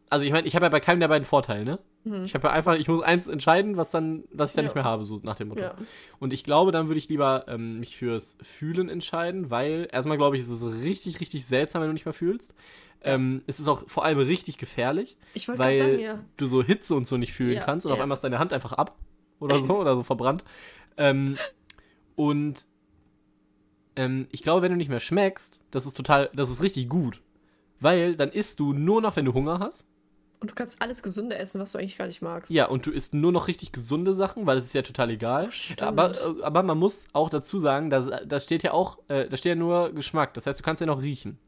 Also ich meine, ich habe ja bei keinem der beiden Vorteile, ne? Mhm. Ich habe ja einfach, ich muss eins entscheiden, was dann, was ich dann ja. nicht mehr habe, so nach dem Motto. Ja. Und ich glaube, dann würde ich lieber ähm, mich fürs Fühlen entscheiden, weil erstmal glaube ich, es ist richtig, richtig seltsam, wenn du nicht mehr fühlst. Ähm, es ist auch vor allem richtig gefährlich, weil sagen, ja. du so Hitze und so nicht fühlen ja, kannst und ja. auf einmal ist deine Hand einfach ab oder so oder so verbrannt. Ähm, und ähm, ich glaube, wenn du nicht mehr schmeckst, das ist total, das ist richtig gut. Weil dann isst du nur noch, wenn du Hunger hast. Und du kannst alles Gesunde essen, was du eigentlich gar nicht magst. Ja, und du isst nur noch richtig gesunde Sachen, weil es ist ja total egal. Oh, aber, äh, aber man muss auch dazu sagen, da, da steht ja auch, äh, da steht ja nur Geschmack. Das heißt, du kannst ja noch riechen.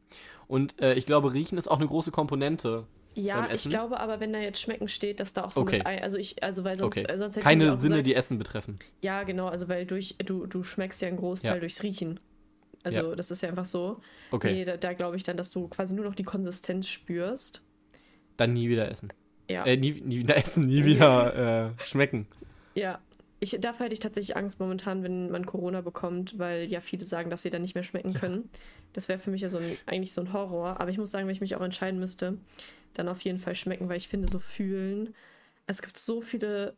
Und äh, ich glaube, Riechen ist auch eine große Komponente. Ja, ich glaube aber, wenn da jetzt Schmecken steht, dass da auch so okay. mit Ei, also ich, also weil sonst, okay. äh, sonst Keine Sinne, gesagt, die Essen betreffen. Ja, genau, also weil durch, du, du schmeckst ja einen Großteil ja. durchs Riechen. Also ja. das ist ja einfach so. Okay. Nee, da, da glaube ich dann, dass du quasi nur noch die Konsistenz spürst. Dann nie wieder essen. Ja. Äh, nie, nie wieder essen, nie wieder äh, schmecken. Ja. Ich, dafür hätte ich tatsächlich Angst momentan, wenn man Corona bekommt, weil ja viele sagen, dass sie dann nicht mehr schmecken können. Das wäre für mich ja so ein, eigentlich so ein Horror. Aber ich muss sagen, wenn ich mich auch entscheiden müsste, dann auf jeden Fall schmecken, weil ich finde, so fühlen. Es gibt so viele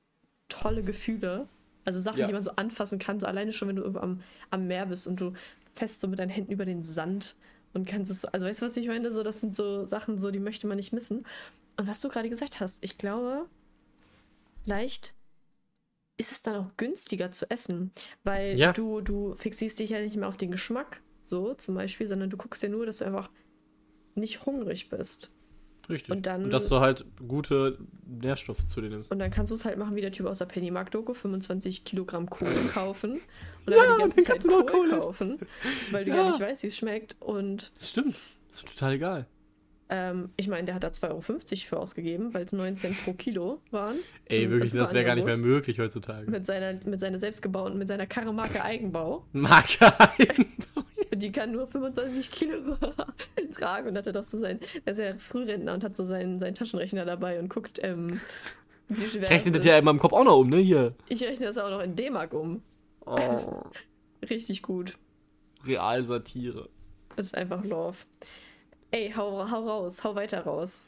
tolle Gefühle. Also Sachen, ja. die man so anfassen kann. So alleine schon, wenn du irgendwo am, am Meer bist und du fest so mit deinen Händen über den Sand und kannst es. Also weißt du, was ich meine? So, das sind so Sachen, so, die möchte man nicht missen. Und was du gerade gesagt hast, ich glaube, vielleicht ist es dann auch günstiger zu essen, weil ja. du, du fixierst dich ja nicht mehr auf den Geschmack, so zum Beispiel, sondern du guckst ja nur, dass du einfach nicht hungrig bist. Richtig. Und, dann, und dass du halt gute Nährstoffe zu dir nimmst. Und dann kannst du es halt machen wie der Typ aus der Pennymarkt-Doku, 25 Kilogramm Kohl kaufen und dann ja, die ganze Zeit Kohl, Kohl kaufen, weil du ja. gar nicht weißt, wie es schmeckt. Und das stimmt. Das ist total egal. Ähm, ich meine, der hat da 2,50 Euro für ausgegeben, weil es 9 Cent pro Kilo waren. Ey, wirklich, das wäre gar nicht mehr möglich heutzutage. Mit seiner, mit seiner selbstgebauten, mit seiner Karre Marke Eigenbau. Marke Eigenbau. Die kann nur 25 Kilo tragen und hatte das so sein, er ist ja Frührentner und hat so seinen, seinen Taschenrechner dabei und guckt, ähm, wie schwer Ich rechne das ja in meinem Kopf auch noch um, ne, hier. Ich rechne das auch noch in D-Mark um. Oh. Richtig gut. Realsatire. Das ist einfach Love. Ey, hau, hau raus, hau weiter raus.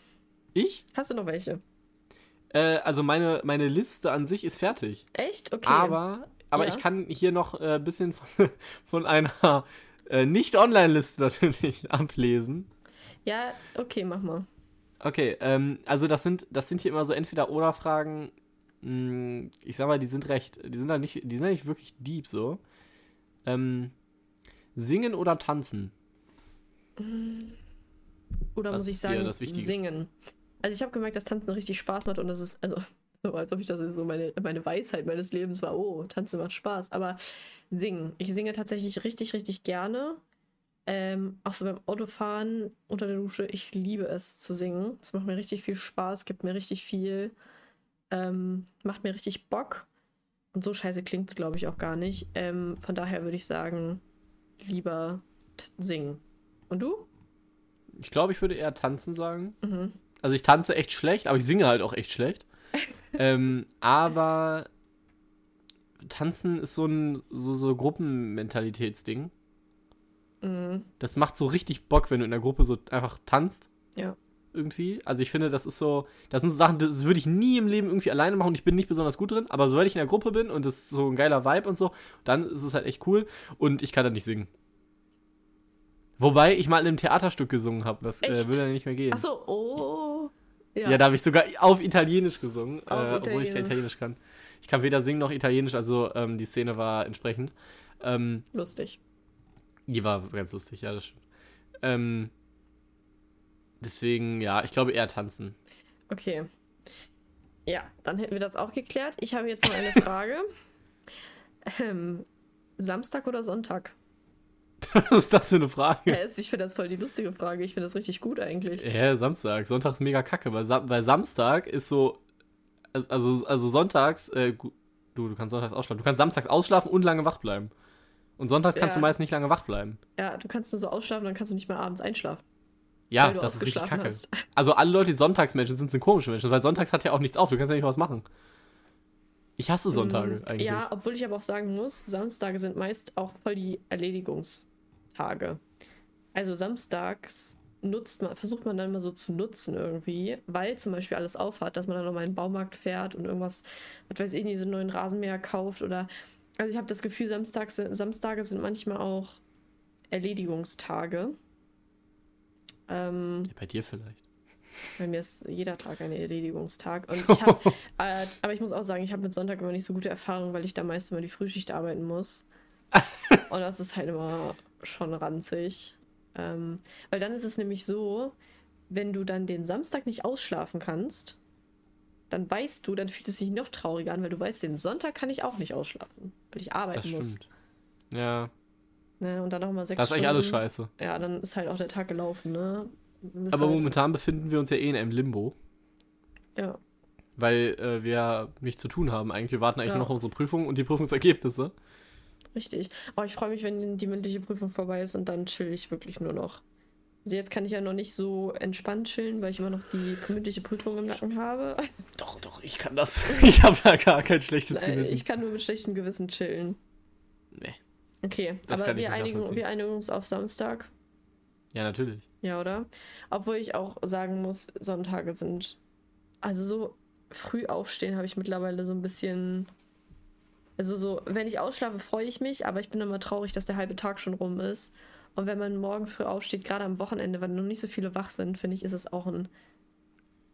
Ich? Hast du noch welche? Äh, also meine, meine Liste an sich ist fertig. Echt? Okay. Aber, aber ja. ich kann hier noch ein äh, bisschen von, von einer äh, Nicht-Online-Liste natürlich ablesen. Ja, okay, mach mal. Okay, ähm, also das sind, das sind hier immer so Entweder-Oder-Fragen. Hm, ich sag mal, die sind recht, die sind halt nicht, die sind halt nicht wirklich deep so. Ähm, singen oder tanzen? Oder Was muss ich sagen, singen? Also ich habe gemerkt, dass Tanzen richtig Spaß macht und das ist, also so als ob ich das so meine, meine Weisheit meines Lebens war, oh, Tanzen macht Spaß. Aber singen. Ich singe tatsächlich richtig, richtig gerne. Ähm, auch so beim Autofahren unter der Dusche. Ich liebe es zu singen. Es macht mir richtig viel Spaß, gibt mir richtig viel, ähm, macht mir richtig Bock. Und so scheiße klingt es, glaube ich, auch gar nicht. Ähm, von daher würde ich sagen, lieber singen. Und du? Ich glaube, ich würde eher tanzen sagen. Mhm. Also ich tanze echt schlecht, aber ich singe halt auch echt schlecht. Ähm, aber tanzen ist so ein so, so Gruppenmentalitätsding. Mhm. Das macht so richtig Bock, wenn du in der Gruppe so einfach tanzt. Ja. Irgendwie. Also ich finde, das ist so, das sind so Sachen, das würde ich nie im Leben irgendwie alleine machen und ich bin nicht besonders gut drin, aber sobald ich in der Gruppe bin und das ist so ein geiler Vibe und so, dann ist es halt echt cool und ich kann dann nicht singen. Wobei ich mal in einem Theaterstück gesungen habe. Das äh, würde dann nicht mehr gehen. Achso, oh. Ja, ja da habe ich sogar auf Italienisch gesungen, äh, obwohl ich kein Italienisch kann. Ich kann weder singen noch Italienisch, also ähm, die Szene war entsprechend. Ähm, lustig. Die war ganz lustig, ja, das stimmt. Ähm, deswegen, ja, ich glaube eher tanzen. Okay. Ja, dann hätten wir das auch geklärt. Ich habe jetzt noch eine Frage. ähm, Samstag oder Sonntag? Was ist das für eine Frage? Ja, ich finde das voll die lustige Frage. Ich finde das richtig gut eigentlich. Ja, Samstag. Sonntag ist mega kacke, weil, Sam weil Samstag ist so. Also, also sonntags, äh, du, du kannst sonntags ausschlafen. Du kannst samstags ausschlafen und lange wach bleiben. Und sonntags kannst Ja. du meist nicht lange wach bleiben. Ja, du kannst nur so ausschlafen, dann kannst du nicht mehr abends einschlafen. Ja, das ist richtig kacke. hast. Also alle Leute, die Sonntagsmenschen sind, sind komische Menschen, weil sonntags hat ja auch nichts auf. Du kannst ja nicht was machen. Ich hasse Sonntage Mm, eigentlich. Ja, obwohl ich aber auch sagen muss, Samstage sind meist auch voll die Erledigungstage. Also samstags nutzt man, versucht man dann immer so zu nutzen irgendwie, weil zum Beispiel alles aufhat, dass man dann nochmal in den Baumarkt fährt und irgendwas, was weiß ich nicht, so einen neuen Rasenmäher kauft oder also ich habe das Gefühl, Samstags, Samstage sind manchmal auch Erledigungstage. Ähm, Bei dir vielleicht. bei mir ist jeder Tag ein Erledigungstag. Und ich hab, äh, aber ich muss auch sagen, ich habe mit Sonntag immer nicht so gute Erfahrungen, weil ich da meist immer die Frühschicht arbeiten muss. Und das ist halt immer schon ranzig. Ähm, weil dann ist es nämlich so, wenn du dann den Samstag nicht ausschlafen kannst, dann weißt du, dann fühlt es sich noch trauriger an, weil du weißt, den Sonntag kann ich auch nicht ausschlafen, weil ich arbeiten Das muss. stimmt. Ja, Ne? Und dann nochmal sechs das ist eigentlich Stunden. alles scheiße. Ja, dann ist halt auch der Tag gelaufen, ne? Ist Aber halt, momentan befinden wir uns ja eh in einem Limbo, Ja. weil äh, wir nichts zu tun haben eigentlich. Wir warten eigentlich Ja. noch auf unsere Prüfung und die Prüfungsergebnisse. Richtig. Oh, ich freue mich, wenn die mündliche Prüfung vorbei ist und dann chill ich wirklich nur noch. Also jetzt kann ich ja noch nicht so entspannt chillen, weil ich immer noch die mündliche Prüfung im Nacken habe. Doch, doch, ich kann das. Ich habe da gar kein schlechtes Nein, Gewissen. ich kann nur mit schlechtem Gewissen chillen. Nee. Okay, Das aber wir einigen, wir einigen uns auf Samstag. Ja, natürlich. Ja, oder? Obwohl ich auch sagen muss, Sonntage sind. Also so früh aufstehen habe ich mittlerweile so ein bisschen. Also so, wenn ich ausschlafe, freue ich mich, aber ich bin immer traurig, dass der halbe Tag schon rum ist. Und wenn man morgens früh aufsteht, gerade am Wochenende, wenn noch nicht so viele wach sind, finde ich, ist es auch ein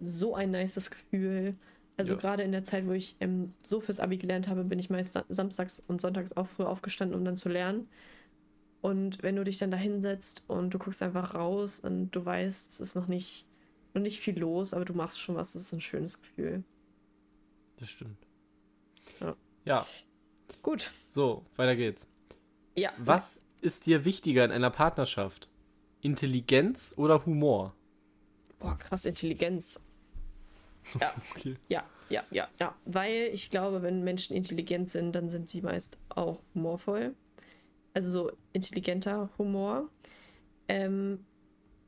so ein nices Gefühl. Also Ja. gerade in der Zeit, wo ich ähm, so fürs Abi gelernt habe, bin ich meist sa- samstags und sonntags auch früh aufgestanden, um dann zu lernen. Und wenn du dich dann da hinsetzt und du guckst einfach raus und du weißt, es ist noch nicht, noch nicht viel los, aber du machst schon was, das ist ein schönes Gefühl. Das stimmt. Ja. Gut. so, weiter geht's. Ja. Was ist dir wichtiger in einer Partnerschaft? Intelligenz oder Humor? Boah, krass Intelligenz. Ja. Okay. Ja, ja, ja, ja. Weil ich glaube, wenn Menschen intelligent sind, dann sind sie meist auch humorvoll. Also so intelligenter Humor. Ähm,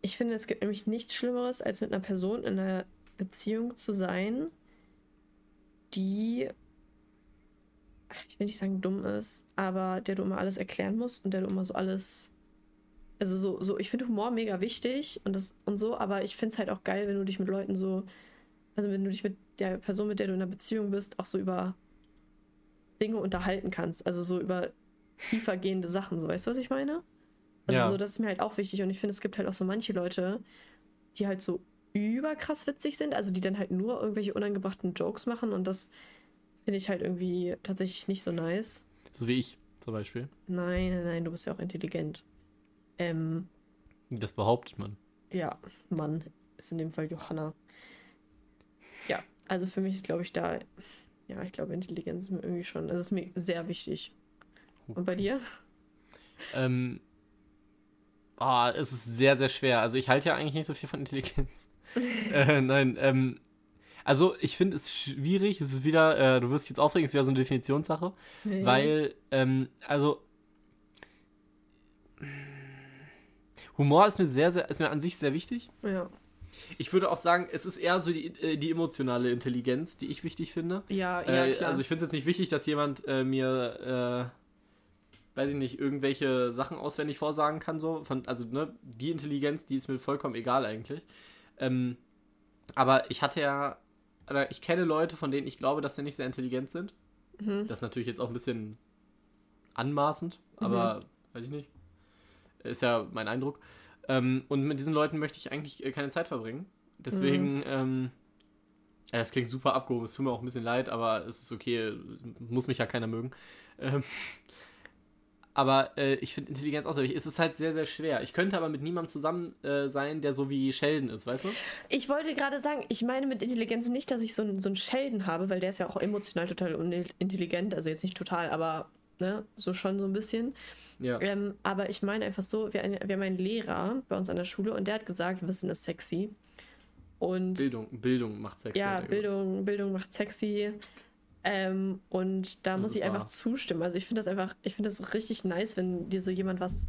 ich finde, es gibt nämlich nichts Schlimmeres, als mit einer Person in einer Beziehung zu sein, die, ich will nicht sagen dumm ist, aber der du immer alles erklären musst und der du immer so alles. Also so, so ich finde Humor mega wichtig und das und so, aber ich finde es halt auch geil, wenn du dich mit Leuten so also wenn du dich mit der Person, mit der du in einer Beziehung bist, auch so über Dinge unterhalten kannst. Also so über tiefergehende Sachen, so weißt du, was ich meine? Also Ja. so, das ist mir halt auch wichtig. Und ich finde, es gibt halt auch so manche Leute, die halt so überkrass witzig sind, also die dann halt nur irgendwelche unangebrachten Jokes machen und das finde ich halt irgendwie tatsächlich nicht so nice. So wie ich zum Beispiel. Nein, nein, nein, du bist ja auch intelligent. Ähm, Das behauptet man. ja, Mann, ist in dem Fall Johanna. Ja, also für mich ist, glaube ich, da, ja, ich glaube, Intelligenz ist mir irgendwie schon, also ist mir sehr wichtig. Und bei dir? Ähm, ah, es ist sehr, sehr schwer. Also ich halte ja eigentlich nicht so viel von Intelligenz. äh, nein, ähm, also ich finde es schwierig. Es ist wieder, äh, du wirst dich jetzt aufregen, es ist wieder so eine Definitionssache. Weil, ähm, also Humor ist mir sehr, sehr, ist mir an sich sehr wichtig. Ja, Ich würde auch sagen, es ist eher so die, äh, die emotionale Intelligenz, die ich wichtig finde. ja, ja, Äh, klar. Also ich finde es jetzt nicht wichtig, dass jemand äh, mir, äh, weiß ich nicht, irgendwelche Sachen auswendig vorsagen kann. So. Von, also ne, die Intelligenz, die ist mir vollkommen egal eigentlich. Ähm, aber ich hatte ja, oder ich kenne Leute, von denen ich glaube, dass sie nicht sehr intelligent sind. mhm. Das ist natürlich jetzt auch ein bisschen anmaßend, aber weiß ich nicht. Ist ja mein Eindruck. Ähm, und mit diesen Leuten möchte ich eigentlich äh, keine Zeit verbringen. Deswegen, ähm, ja, das klingt super abgehoben, es tut mir auch ein bisschen leid, aber es ist okay, muss mich ja keiner mögen. Ähm, aber äh, ich finde Intelligenz auch sehr wichtig. Es ist halt sehr, sehr schwer. Ich könnte aber mit niemandem zusammen äh, sein, der so wie Sheldon ist, weißt du? Ich wollte gerade sagen, ich meine mit Intelligenz nicht, dass ich so, einen- so einen Sheldon habe, weil der ist ja auch emotional total unintelligent, also jetzt nicht total, aber ne, so schon so ein bisschen. Ja. Ähm, aber ich meine einfach so, wir, wir haben einen Lehrer bei uns an der Schule und der hat gesagt, Wissen ist sexy. Und Bildung, Bildung macht Sex. ja. Bildung, Bildung macht sexy. Ähm, und da das muss ich einfach wahr. zustimmen. Also ich finde das einfach, ich finde das richtig nice, wenn dir so jemand was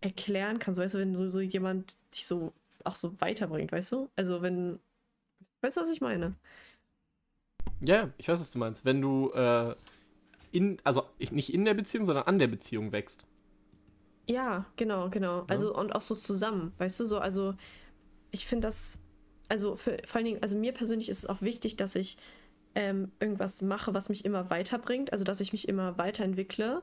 erklären kann. So, weißt du, wenn so, so jemand dich so auch so weiterbringt, weißt du? Also wenn. Weißt du, was ich meine? Ja, ich weiß, was du meinst. Wenn du äh, in, also nicht in der Beziehung, sondern an der Beziehung wächst. Ja, genau, genau. Ja. Also und auch so zusammen, weißt du, so, also ich finde das, also für, vor allen Dingen, also mir persönlich ist es auch wichtig, dass ich ähm, irgendwas mache, was mich immer weiterbringt, also dass ich mich immer weiterentwickle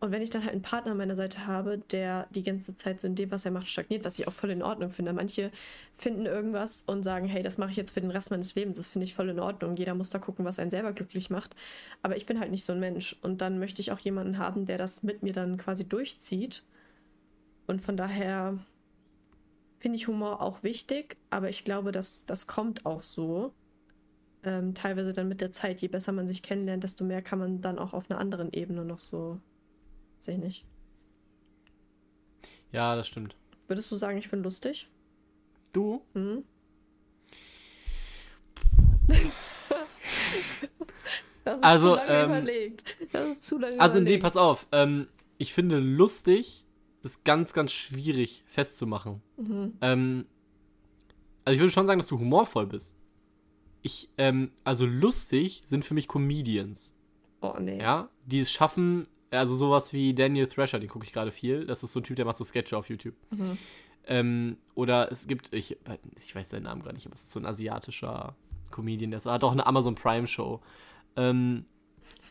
und wenn ich dann halt einen Partner an meiner Seite habe, der die ganze Zeit so in dem, was er macht, stagniert, was ich auch voll in Ordnung finde. Manche finden irgendwas und sagen, hey, das mache ich jetzt für den Rest meines Lebens. Das finde ich voll in Ordnung. Jeder muss da gucken, was einen selber glücklich macht. Aber ich bin halt nicht so ein Mensch. Und dann möchte ich auch jemanden haben, der das mit mir dann quasi durchzieht. Und von daher finde ich Humor auch wichtig, aber ich glaube, dass das kommt auch so. Ähm, teilweise dann mit der Zeit, je besser man sich kennenlernt, desto mehr kann man dann auch auf einer anderen Ebene noch so Sehe ich nicht. Ja, das stimmt. Würdest du sagen, ich bin lustig? Du? Mhm. das ist also, zu lange ähm, überlegt. Das ist zu lange Also, nee, pass auf. Ähm, ich finde, lustig ist ganz, ganz schwierig festzumachen. Mhm. Ähm, also, ich würde schon sagen, dass du humorvoll bist. Ich, ähm, also lustig sind für mich Comedians. Oh, nee. Ja, die es schaffen, also sowas wie Daniel Thrasher, den gucke ich gerade viel. Das ist so ein Typ, der macht so Sketche auf YouTube. Mhm. Ähm, oder es gibt, ich, ich weiß seinen Namen gar nicht, aber es ist so ein asiatischer Comedian, der hat auch eine Amazon Prime Show. Ähm,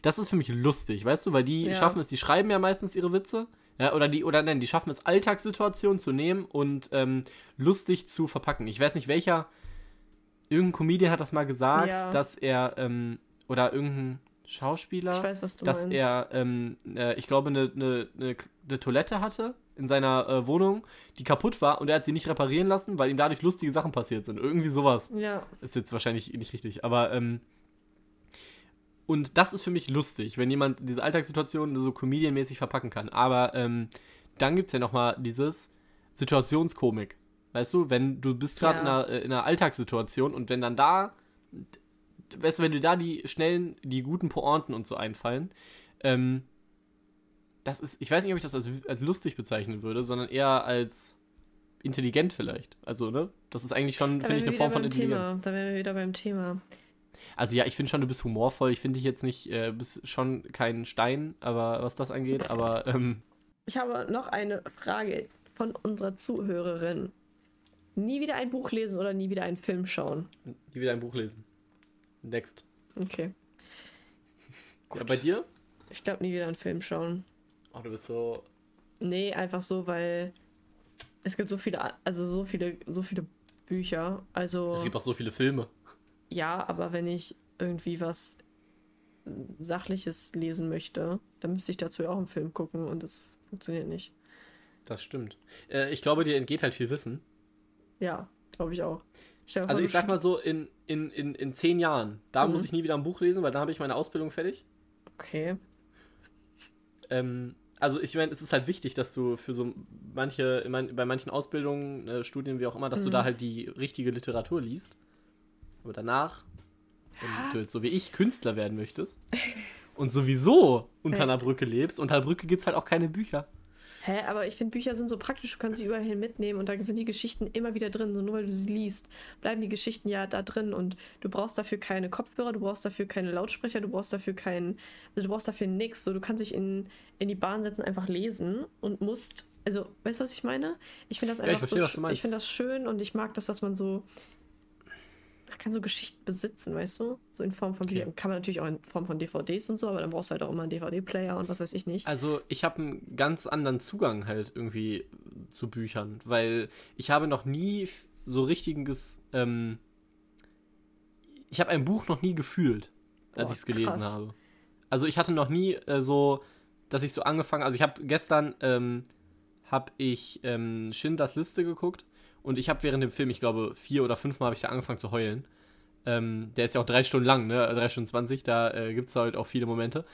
das ist für mich lustig, weißt du, weil die ja. schaffen es, die schreiben ja meistens ihre Witze. Ja, oder die, oder nein, die schaffen es, Alltagssituationen zu nehmen und ähm, lustig zu verpacken. Ich weiß nicht, welcher, irgendein Comedian hat das mal gesagt, ja. dass er, ähm, oder irgendein, Schauspieler, weiß, dass meinst. er, ähm, äh, ich glaube, eine ne, ne, ne Toilette hatte in seiner äh, Wohnung, die kaputt war und er hat sie nicht reparieren lassen, weil ihm dadurch lustige Sachen passiert sind. Irgendwie sowas. Ja. Ist jetzt wahrscheinlich nicht richtig, aber ähm, und das ist für mich lustig, wenn jemand diese Alltagssituationen so comedianmäßig verpacken kann. Aber ähm, dann gibt es ja nochmal dieses Situationskomik. Weißt du, wenn du bist gerade ja. in, einer, äh, in einer Alltagssituation und wenn dann da weißt du, wenn dir da die schnellen, die guten Pointen und so einfallen, ähm, das ist, ich weiß nicht, ob ich das als, als lustig bezeichnen würde, sondern eher als intelligent vielleicht. Also, ne? Das ist eigentlich schon, finde ich, eine Form von Intelligenz. Thema. Da wären wir wieder beim Thema. Also ja, ich finde schon, du bist humorvoll. Ich finde dich jetzt nicht, äh, bist schon kein Stein, aber was das angeht, aber ähm Ich habe noch eine Frage von unserer Zuhörerin. Nie wieder ein Buch lesen oder nie wieder einen Film schauen? Nie wieder ein Buch lesen. Next. Okay. Ja, bei dir? Ich glaube, nie wieder einen Film schauen. Ach, du bist so. Nee, einfach so, weil es gibt so viele, also so viele, so viele Bücher. Also. Es gibt auch so viele Filme. Ja, aber wenn ich irgendwie was Sachliches lesen möchte, dann müsste ich dazu ja auch einen Film gucken und das funktioniert nicht. Das stimmt. Äh, ich glaube, dir entgeht halt viel Wissen. Ja, glaube ich auch. Ich also ich sag mal so, in, in, in, in zehn Jahren, da mhm. muss ich nie wieder ein Buch lesen, weil dann habe ich meine Ausbildung fertig. Okay. Ähm, also ich meine, es ist halt wichtig, dass du für so manche, mein, bei manchen Ausbildungen, äh, Studien, wie auch immer, dass mhm. du da halt die richtige Literatur liest. Aber danach, wenn du jetzt so wie ich Künstler werden möchtest und sowieso unter einer Brücke lebst, unter der Brücke gibt es halt auch keine Bücher. Hä, aber ich finde, Bücher sind so praktisch, du kannst sie überall hin mitnehmen und da sind die Geschichten immer wieder drin. So nur weil du sie liest, bleiben die Geschichten ja da drin und du brauchst dafür keine Kopfhörer, du brauchst dafür keine Lautsprecher, du brauchst dafür keinen, also du brauchst dafür nichts. So, du kannst dich in, in die Bahn setzen, einfach lesen und musst, also, weißt du, was ich meine? Ich finde das einfach ja, ich verstehe, so, ich finde das schön und ich mag das, dass man so man kann so Geschichten besitzen, weißt du? So in Form von okay. Kann man natürlich auch in Form von DVDs und so, aber dann brauchst du halt auch immer einen DVD-Player und was weiß ich nicht. Also ich habe einen ganz anderen Zugang halt irgendwie zu Büchern, weil ich habe noch nie so richtiges, ähm, ich habe ein Buch noch nie gefühlt, als ich es gelesen krass. habe. Also ich hatte noch nie äh, so, dass ich so angefangen, also ich habe gestern, ähm, habe ich ähm, Schindlers Liste geguckt und ich habe während dem Film, ich glaube, vier oder fünf Mal habe ich da angefangen zu heulen. Ähm, der ist ja auch drei Stunden lang, ne? Drei Stunden zwanzig, da äh, gibt es halt auch viele Momente.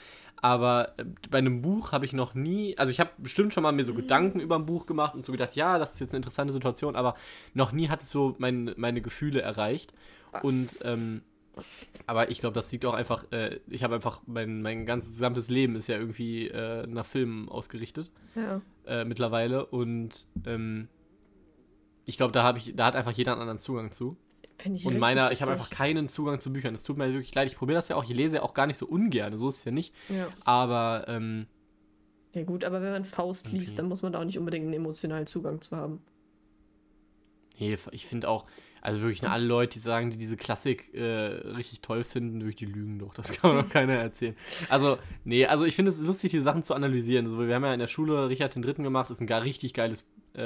Aber äh, bei einem Buch habe ich noch nie, also ich habe bestimmt schon mal mir so mhm. Gedanken über ein Buch gemacht und so gedacht, ja, das ist jetzt eine interessante Situation, aber noch nie hat es so mein, meine Gefühle erreicht. Was? Und ähm, Aber ich glaube, das liegt auch einfach, äh, ich habe einfach, mein, mein ganzes gesamtes Leben ist ja irgendwie äh, nach Filmen ausgerichtet. Ja. Äh, mittlerweile. Und ähm, ich glaube, da habe ich, da hat einfach jeder einen anderen Zugang zu. Finde ich Und meiner, ich habe einfach keinen Zugang zu Büchern. Es tut mir wirklich leid. Ich probiere das ja auch. Ich lese ja auch gar nicht so ungern. So ist es ja nicht. Ja. Aber ähm, ja, gut, aber wenn man Faust Irgendwie. liest, dann muss man da auch nicht unbedingt einen emotionalen Zugang zu haben. nee, ich finde auch, also wirklich ne, alle Leute, die sagen, die diese Klassik äh, richtig toll finden, wirklich die lügen doch. Das kann man doch keiner erzählen. Also, nee, also ich finde es lustig, die Sachen zu analysieren. So, wir haben ja in der Schule Richard den Dritten gemacht. ist ein gar richtig geiles äh,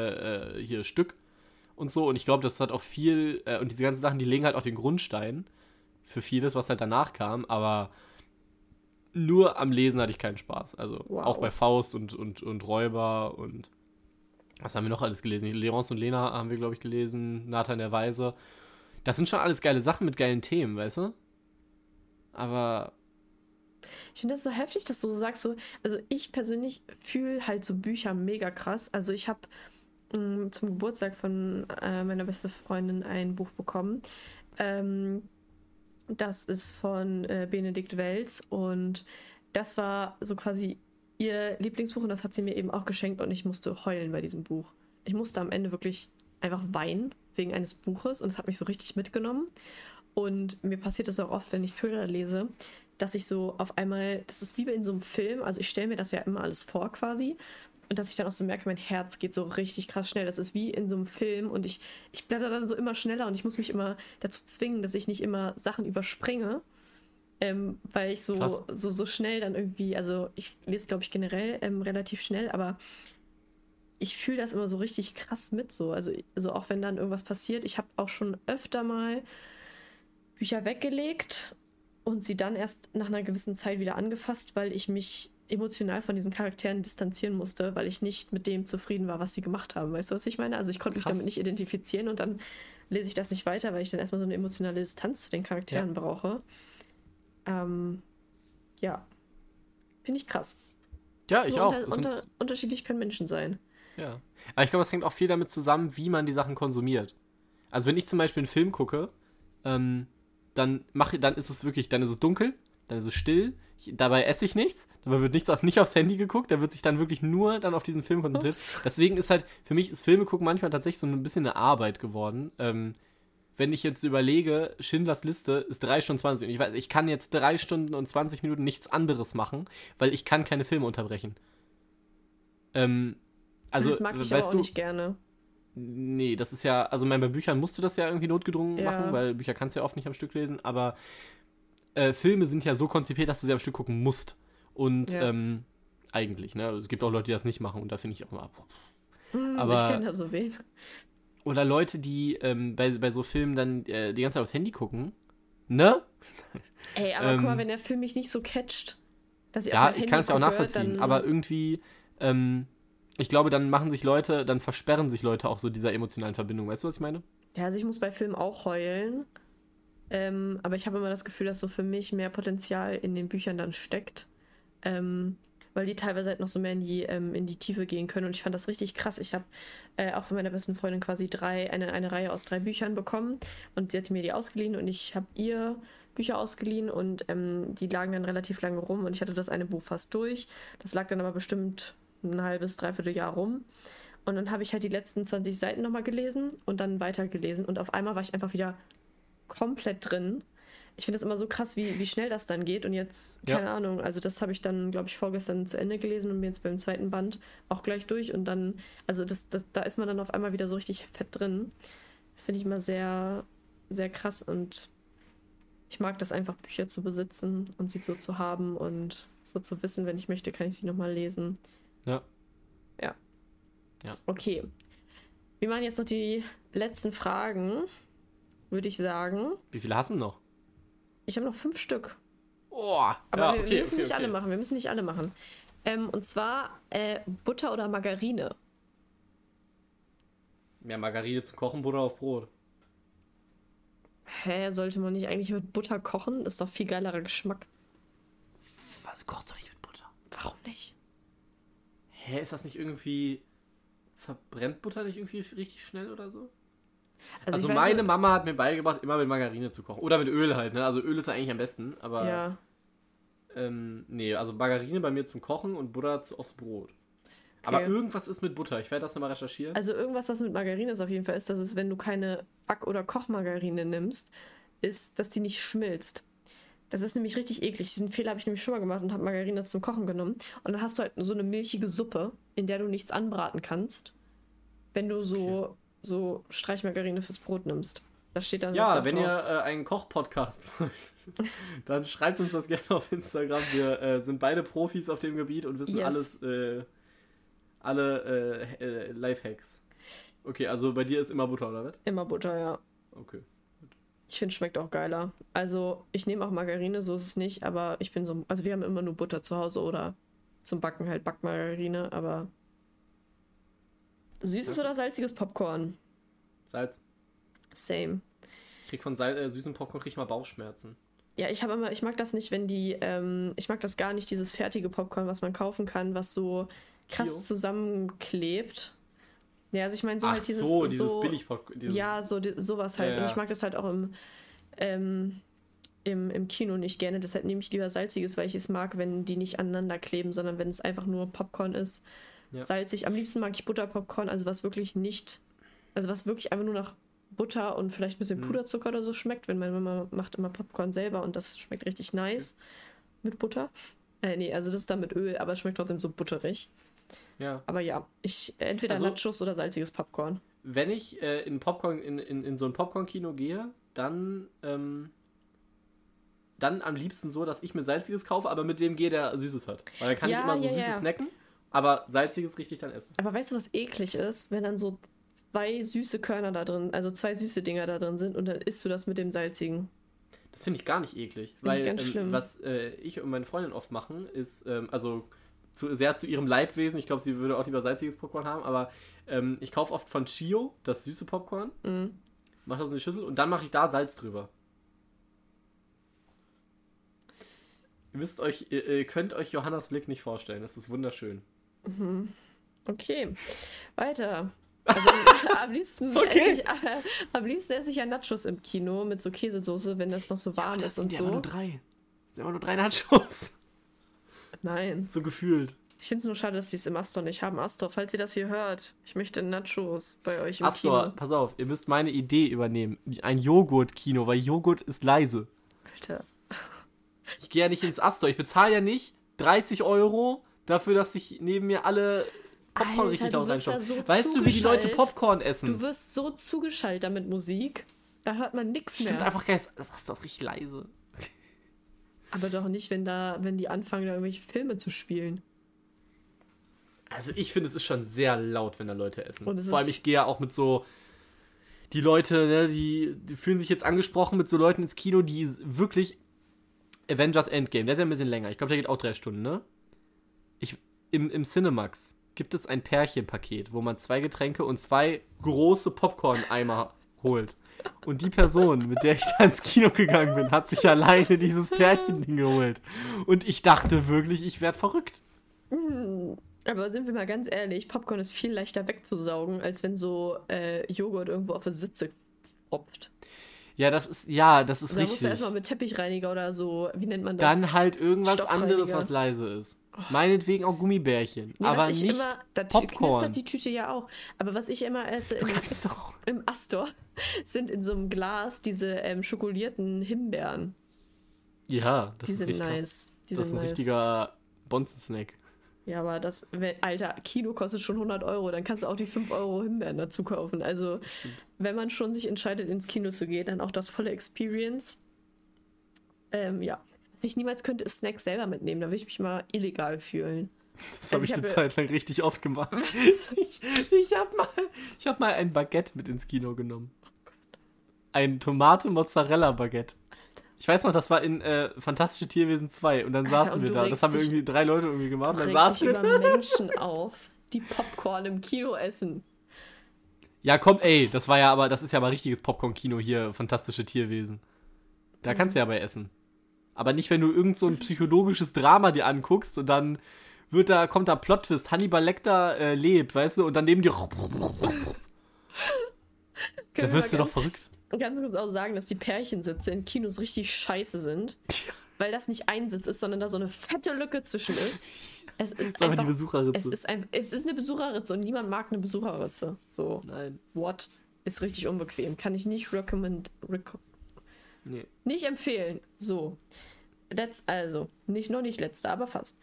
äh, hier Stück und so. Und ich glaube, das hat auch viel, äh, und diese ganzen Sachen, die legen halt auch den Grundstein für vieles, was halt danach kam. Aber nur am Lesen hatte ich keinen Spaß. Also Wow. auch bei Faust und, und, und Räuber und was haben wir noch alles gelesen? Leonce und Lena haben wir, glaube ich, gelesen. Nathan der Weise. Das sind schon alles geile Sachen mit geilen Themen, weißt du? Aber Ich finde das so heftig, dass du so sagst, so, also ich persönlich fühle halt so Bücher mega krass. Also ich habe zum Geburtstag von äh, meiner besten Freundin ein Buch bekommen. Ähm, das ist von äh, Benedikt Welz und das war so quasi ihr Lieblingsbuch und das hat sie mir eben auch geschenkt und ich musste heulen bei diesem Buch. Ich musste am Ende wirklich einfach weinen wegen eines Buches und es hat mich so richtig mitgenommen. Und mir passiert das auch oft, wenn ich Thriller lese, dass ich so auf einmal, das ist wie in so einem Film, also ich stelle mir das ja immer alles vor quasi. Und dass ich dann auch so merke, mein Herz geht so richtig krass schnell. Das ist wie in so einem Film und ich, ich blätter dann so immer schneller und ich muss mich immer dazu zwingen, dass ich nicht immer Sachen überspringe. Ähm, weil ich so, Krass. so, so schnell dann irgendwie, also ich lese, glaube ich, generell ähm, relativ schnell, aber ich fühle das immer so richtig krass mit so. Also, also auch wenn dann irgendwas passiert, ich habe auch schon öfter mal Bücher weggelegt und sie dann erst nach einer gewissen Zeit wieder angefasst, weil ich mich emotional von diesen Charakteren distanzieren musste, weil ich nicht mit dem zufrieden war, was sie gemacht haben. Weißt du, was ich meine? Also ich konnte mich damit nicht identifizieren und dann lese ich das nicht weiter, weil ich dann erstmal so eine emotionale Distanz zu den Charakteren brauche. Ähm, ja. Finde ich krass. ja, ich so auch. unter, unter, unterschiedlich können Menschen sein. Ja. Aber ich glaube, das hängt auch viel damit zusammen, wie man die Sachen konsumiert. Also wenn ich zum Beispiel einen Film gucke, ähm, dann mache dann ist es wirklich, dann ist es dunkel, dann ist es still, ich, dabei esse ich nichts, dabei wird nichts auf, nicht aufs Handy geguckt, da wird sich dann wirklich nur dann auf diesen Film konzentriert. Ups. Deswegen ist halt, für mich ist Filme gucken manchmal tatsächlich so ein bisschen eine Arbeit geworden. Ähm, wenn ich jetzt überlege, Schindlers Liste ist 3 Stunden 20 und ich weiß, ich kann jetzt 3 Stunden und 20 Minuten nichts anderes machen, weil ich kann keine Filme unterbrechen. Ähm, also, das mag ich weißt aber auch du, nicht gerne. Nee, das ist ja, also ich meine, bei Büchern musst du das ja irgendwie notgedrungen Ja. machen, weil Bücher kannst du ja oft nicht am Stück lesen, aber äh, Filme sind ja so konzipiert, dass du sie am Stück gucken musst. Und Ja. ähm, eigentlich, ne? Es gibt auch Leute, die das nicht machen und da finde ich auch immer. boah. Hm, aber- ich kenne da so wen. Oder Leute, die ähm, bei, bei so Filmen dann äh, die ganze Zeit aufs Handy gucken. Ne? Ey, aber guck Ähm, mal, wenn der Film mich nicht so catcht, dass ich Ja, ich kann es ja auch nachvollziehen, dann- aber irgendwie, ähm, ich glaube, dann machen sich Leute, dann versperren sich Leute auch so dieser emotionalen Verbindung. Weißt du, was ich meine? Ja, also ich muss bei Filmen auch heulen. Ähm, aber ich habe immer das Gefühl, dass so für mich mehr Potenzial in den Büchern dann steckt. Ähm, weil die teilweise halt noch so mehr in die, ähm, in die Tiefe gehen können. Und ich fand das richtig krass. Ich habe äh, auch von meiner besten Freundin quasi drei, eine, eine Reihe aus drei Büchern bekommen. Und sie hatte mir die ausgeliehen und ich habe ihr Bücher ausgeliehen und ähm, die lagen dann relativ lange rum und ich hatte das eine Buch fast durch. Das lag dann aber bestimmt ein halbes, dreiviertel Jahr rum. Und dann habe ich halt die letzten 20 Seiten nochmal gelesen und dann weitergelesen. Und auf einmal war ich einfach wieder komplett drin. Ich finde es immer so krass, wie, wie schnell das dann geht. Und jetzt, Ja. keine Ahnung, also das habe ich dann, glaube ich, vorgestern zu Ende gelesen und bin jetzt beim zweiten Band auch gleich durch. Und dann, also das, das, da ist man dann auf einmal wieder so richtig fett drin. Das finde ich immer sehr, sehr krass. Und ich mag das einfach, Bücher zu besitzen und sie so zu haben und so zu wissen, wenn ich möchte, kann ich sie nochmal lesen. Ja. Ja. Ja. Okay. Wir machen jetzt noch die letzten Fragen, würde ich sagen. Wie viele hast du noch? Ich habe noch fünf Stück. Oh, Aber ja, wir, okay, wir müssen okay, nicht okay. alle machen. Wir müssen nicht alle machen. Ähm, und zwar äh, Butter oder Margarine. Mehr Margarine zum Kochen, Butter auf Brot. Hä, sollte man nicht eigentlich mit Butter kochen? Ist doch viel geilerer Geschmack. Was kochst du nicht mit Butter? Warum nicht? Hä, ist das nicht irgendwie. Verbrennt Butter nicht irgendwie richtig schnell oder so? Also, also meine so, Mama hat mir beigebracht, immer mit Margarine zu kochen. Oder mit Öl halt, ne? Also Öl ist ja eigentlich am besten, aber. Ja. Ähm, nee, also Margarine bei mir zum Kochen und Butter aufs Brot. Aber irgendwas ist mit Butter. Ich werde das nochmal recherchieren. Also irgendwas, was mit Margarine ist auf jeden Fall, ist, dass es, wenn du keine Back- oder Kochmargarine nimmst, ist, dass die nicht schmilzt. Das ist nämlich richtig eklig. Diesen Fehler habe ich nämlich schon mal gemacht und habe Margarine zum Kochen genommen. Und dann hast du halt so eine milchige Suppe, in der du nichts anbraten kannst, wenn du so, okay. So Streichmargarine fürs Brot nimmst. Da steht dann Ja, wenn drauf. ihr äh, einen Koch-Podcast wollt, dann schreibt uns das gerne auf Instagram. Wir äh, sind beide Profis auf dem Gebiet und wissen yes. alles, äh, alle äh, äh, Lifehacks. Okay, also bei dir ist immer Butter, oder was? Immer Butter, ja. Okay. Ich finde, schmeckt auch geiler. Also, ich nehme auch Margarine, so ist es nicht, aber ich bin so. Also, wir haben immer nur Butter zu Hause oder zum Backen halt Backmargarine, aber. Süßes oder salziges Popcorn? Salz. Same. Ich krieg von Sal äh, süßem Popcorn krieg ich mal Bauchschmerzen. Ja, ich habe immer, ich mag das nicht, wenn die, ähm, ich mag das gar nicht, dieses fertige Popcorn, was man kaufen kann, was so krass Kio? zusammenklebt. Ja, also ich meine so Ach halt dieses so, dieses so, Billig-Popcorn. Ja, so sowas halt. Ja, ja. Und ich mag das halt auch im, ähm, im, im Kino nicht gerne. Deshalb nehme ich lieber salziges, weil ich es mag, wenn die nicht aneinander kleben, sondern wenn es einfach nur Popcorn ist. Ja. Salzig. Am liebsten mag ich Butterpopcorn, also was wirklich nicht, also was wirklich einfach nur nach Butter und vielleicht ein bisschen hm. Puderzucker oder so schmeckt, wenn meine Mama macht immer Popcorn selber und das schmeckt richtig nice mit Butter. Äh, nee, also das ist dann mit Öl, aber es schmeckt trotzdem so butterig. Ja. Aber ja, ich entweder also, Nachos oder salziges Popcorn. Wenn ich äh, in Popcorn in, in, in so ein Popcorn-Kino gehe, dann ähm, dann am liebsten so, dass ich mir salziges kaufe, aber mit dem gehe, der Süßes hat. Weil dann kann ja, ich immer so ja, Süßes ja. snacken, aber salziges richtig dann essen. Aber weißt du, was eklig ist, wenn dann so zwei süße Körner da drin, also zwei süße Dinger da drin sind und dann isst du das mit dem salzigen. Das finde ich gar nicht eklig, find weil ähm, was äh, ich und meine Freundin oft machen, ist, ähm, also zu, sehr zu ihrem Leibwesen. Ich glaube, sie würde auch lieber salziges Popcorn haben, aber ähm, ich kaufe oft von Chio das süße Popcorn, mm. mache das in die Schüssel und dann mache ich da Salz drüber. Ihr müsst euch, ihr, ihr, könnt euch Johannas Blick nicht vorstellen. Das ist wunderschön. Mhm. Okay, weiter. Also am liebsten, okay. esse ich, äh, am liebsten esse ich ja Nachos im Kino mit so Käsesoße, wenn das noch so warm ja, ist und so. Das sind aber nur drei. Das sind aber nur drei Nachos. Nein. So gefühlt. Ich finde es nur schade, dass sie es im Astor nicht haben. Astor, falls ihr das hier hört, ich möchte Nachos bei euch im Astor, Kino. pass auf, ihr müsst meine Idee übernehmen. Ein Joghurt-Kino, weil Joghurt ist leise. Alter. Ich gehe ja nicht ins Astor. Ich bezahle ja nicht 30 Euro dafür, dass sich neben mir alle Popcorn Alter, richtig laut reinschauen. So weißt du, wie die Leute Popcorn essen? Du wirst so zugeschaltet mit Musik. Da hört man nichts mehr. Stimmt einfach geil. Das Astor ist richtig leise. Aber doch nicht, wenn da, wenn die anfangen, da irgendwelche Filme zu spielen. Also ich finde, es ist schon sehr laut, wenn da Leute essen. Vor allem, ich gehe ja auch mit so. Die Leute, ne, die, die fühlen sich jetzt angesprochen mit so Leuten ins Kino, die wirklich. Avengers Endgame, der ist ja ein bisschen länger. Ich glaube, der geht auch drei Stunden, ne? Ich, im, Im Cinemax gibt es ein Pärchenpaket, wo man zwei Getränke und zwei große Popcorn-Eimer holt. Und die Person, mit der ich da ins Kino gegangen bin, hat sich alleine dieses Pärchending geholt. Und ich dachte wirklich, ich werde verrückt. Hm, aber sind wir mal ganz ehrlich, Popcorn ist viel leichter wegzusaugen, als wenn so äh, Joghurt irgendwo auf der Sitze tropft. Ja, das ist, ja, das ist da richtig. Da musst du erstmal mit Teppichreiniger oder so, wie nennt man das? Dann halt irgendwas anderes, was leise ist. Oh. Meinetwegen auch Gummibärchen, nee, aber nicht immer, da Popcorn. die Tüte ja auch. Aber was ich immer esse im, im Astor, sind in so einem Glas diese ähm, schokolierten Himbeeren. Ja, das die ist sind nice. Die das ist ein nice. richtiger Bonzen-Snack. Ja, aber das, alter, Kino kostet schon 100 Euro, dann kannst du auch die 5 Euro Himbeeren dazu kaufen. Also, wenn man schon sich entscheidet, ins Kino zu gehen, dann auch das volle Experience. Ähm, ja. Was ich niemals könnte, ist Snacks selber mitnehmen. Da würde ich mich mal illegal fühlen. Das habe also ich, ich eine Zeit lang richtig oft gemacht. Was? Ich, ich habe mal, hab mal ein Baguette mit ins Kino genommen. Oh Gott. Ein Tomate-Mozzarella-Baguette. Ich weiß noch, das war in äh, Fantastische Tierwesen 2 und dann Alter, saßen und wir da. Das haben wir irgendwie drei Leute irgendwie gemacht. Und dann saßen wir über Menschen auf, die Popcorn im Kino essen. Ja, komm, ey, das war ja aber, das ist ja mal richtiges Popcorn-Kino hier, Fantastische Tierwesen. Da mhm. kannst du ja bei essen. Aber nicht, wenn du irgend so ein psychologisches Drama dir anguckst und dann wird da, kommt da Plot-Twist, Hannibal Lecter äh, lebt, weißt du, und dann neben dir Da wirst du doch verrückt. Ganz kurz auch sagen, dass die Pärchensitze in Kinos richtig scheiße sind. Ja. Weil das nicht ein Sitz ist, sondern da so eine fette Lücke zwischen ist. Es ist, aber die einfach, Besucherritze. es ist, ein, es ist eine Besucherritze und niemand mag eine Besucherritze. So, Nein. what? Ist richtig unbequem. Kann ich nicht recommend, reco Nee. nicht empfehlen. So. Letz, also, nicht noch nicht letzter, aber fast.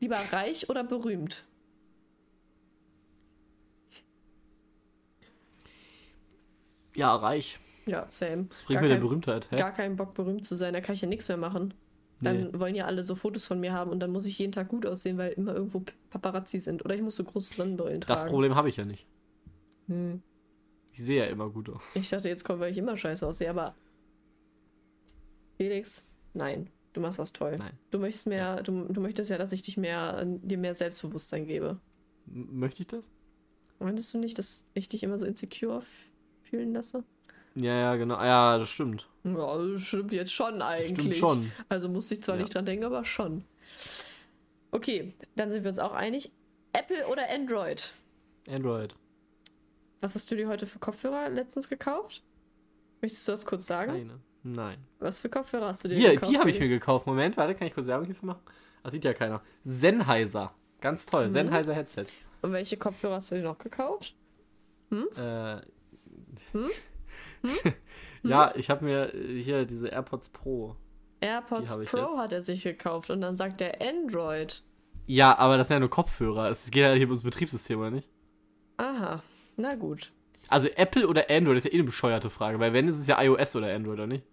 Lieber reich oder berühmt? Ja, reich. Ja, same. Das bringt Gar mir der kein- Berühmtheit. Hä? Gar keinen Bock, berühmt zu sein, da kann ich ja nichts mehr machen. Dann Nee. wollen ja alle so Fotos von mir haben und dann muss ich jeden Tag gut aussehen, weil immer irgendwo Paparazzi sind. Oder ich muss so große Sonnenbrillen tragen. Das Problem habe ich ja nicht. Hm. Ich sehe ja immer gut aus. Ich dachte, jetzt kommt, weil ich immer scheiße aussehe, aber. Felix, nein. Du machst das toll. Nein. Du möchtest mehr, du, du möchtest ja, dass ich dich mehr, dir mehr Selbstbewusstsein gebe. M möchte ich das? Meintest du nicht, dass ich dich immer so insecure fühlen lasse? Ja, ja, genau. Ja, das stimmt. Ja, das stimmt jetzt schon eigentlich. Stimmt schon. Also musste ich zwar Ja. nicht dran denken, aber schon. Okay, dann sind wir uns auch einig. Apple oder Android? Android. Was hast du dir heute für Kopfhörer letztens gekauft? Möchtest du das kurz sagen? Keine. Nein. Was für Kopfhörer hast du dir Hier, gekauft? die habe ich mir gekauft. Moment, warte, kann ich kurz Werbung hierfür machen? Das sieht ja keiner. Sennheiser. Ganz toll. Mhm. Sennheiser Headsets. Und welche Kopfhörer hast du dir noch gekauft? Äh, Hm? ja, ich habe mir äh, hier diese AirPods Pro. AirPods Pro jetzt. hat er sich gekauft und dann sagt er Android. Ja, aber das sind ja nur Kopfhörer. Es geht ja hier ums Betriebssystem, oder nicht? Aha, na gut. Also Apple oder Android ist ja eh eine bescheuerte Frage, weil wenn ist es ja iOS oder Android, oder nicht?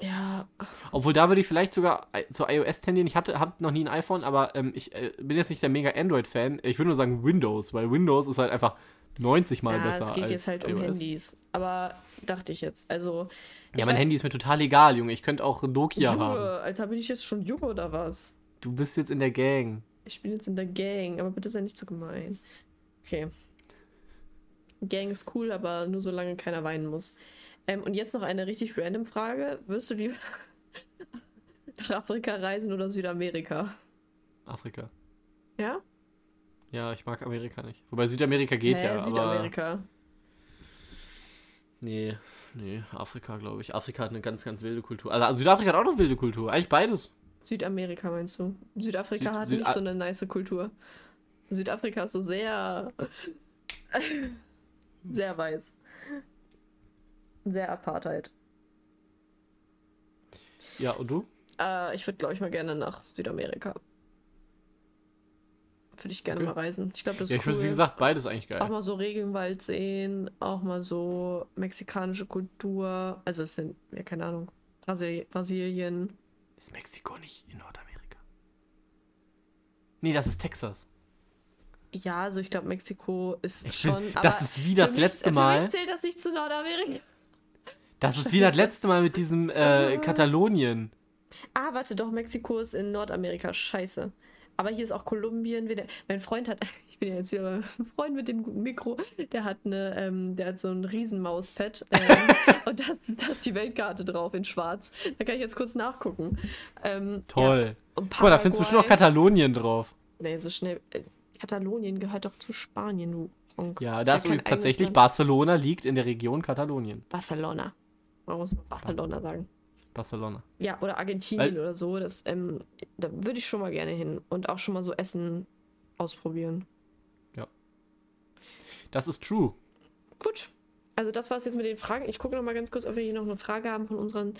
Ja, Obwohl da würde ich vielleicht sogar i- zu iOS tendieren. Ich hatte hab noch nie ein iPhone, aber ähm, ich äh, bin jetzt nicht der mega Android-Fan. Ich würde nur sagen Windows, weil Windows ist halt einfach 90 mal ja besser es geht als jetzt halt um iOS. Handys. Aber dachte ich jetzt. Also. Ja, mein weiß- Handy ist mir total egal, Junge. Ich könnte auch Nokia Junge, haben. Alter, bin ich jetzt schon jung oder was? Du bist jetzt in der Gang. Ich bin jetzt in der Gang, aber bitte sei nicht so gemein. Okay. Gang ist cool, aber nur solange keiner weinen muss. Ähm, und jetzt noch eine richtig random Frage. Wirst du lieber nach Afrika reisen oder Südamerika? Afrika. Ja? Ja, ich mag Amerika nicht. Wobei Südamerika geht Hä, ja, aber. Südamerika. Nee, nee, Afrika, glaube ich. Afrika hat eine ganz, ganz wilde Kultur. Also Südafrika hat auch noch wilde Kultur. Eigentlich beides. Südamerika meinst du? Südafrika Süd- hat Süd- nicht so eine nice Kultur. Südafrika ist so sehr. sehr weiß. Sehr Apartheid. Ja, und du? Äh, ich würde, glaube ich, mal gerne nach Südamerika. Würde ich gerne Okay. mal reisen. Ich glaube, das Ja, ist ich cool. würde, wie gesagt, beides eigentlich geil. auch mal so Regenwald sehen, auch mal so mexikanische Kultur. Also es sind, ja, keine Ahnung, Brasil Brasilien. Ist Mexiko nicht in Nordamerika? Nee, das ist Texas. Ja, also ich glaube, Mexiko ist Ich schon. bin- das ist wie das für mich, letzte Für Mal. mich zählt das nicht zu Nordamerika. Das ist wie das letzte Mal mit diesem äh, Katalonien. Ah, warte, doch, Mexiko ist in Nordamerika. Scheiße. Aber hier ist auch Kolumbien. Wieder. Mein Freund hat, ich bin ja jetzt wieder Freund mit dem guten Mikro, der hat eine, ähm, der hat so ein Riesenmauspad ähm, und da ist, die Weltkarte drauf in schwarz. Da kann ich jetzt kurz nachgucken. Ähm, Toll. Ja, Guck mal, da findest du bestimmt noch Paraguay- Katalonien drauf. Nee, so schnell. Äh, Katalonien gehört doch zu Spanien, du Honk. Ja, Ist das kein ist tatsächlich, Land. Barcelona liegt in der Region Katalonien. Barcelona. Man muss Barcelona sagen. Barcelona. Ja, oder Argentinien Weil- oder so. Das, ähm, da würde ich schon mal gerne hin. Und auch schon mal so Essen ausprobieren. Das ist true. Gut. Also das war es jetzt mit den Fragen. Ich gucke noch mal ganz kurz, ob wir hier noch eine Frage haben von unseren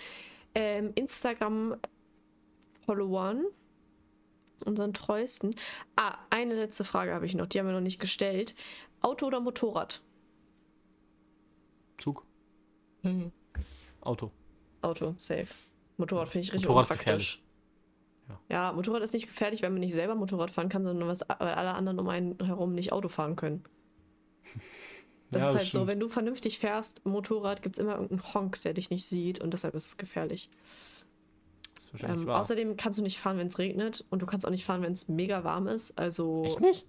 ähm, Instagram-Followern. Unseren treuesten. Ah, eine letzte Frage habe ich noch. Die haben wir noch nicht gestellt. Auto oder Motorrad? Zug. Auto. Auto, safe. Motorrad finde ich richtig Motorrad ist unpraktisch. Ja. Ja, Motorrad ist nicht gefährlich, wenn man nicht selber Motorrad fahren kann, sondern was, weil alle anderen um einen herum nicht Auto fahren können. Das Ja, ist das halt so, stimmt. wenn du vernünftig fährst, Motorrad, gibt es immer irgendeinen Honk, der dich nicht sieht und deshalb ist es gefährlich. Das ist Ähm, wahr. außerdem kannst du nicht fahren, wenn es regnet und du kannst auch nicht fahren, wenn es mega warm ist. Also Echt nicht?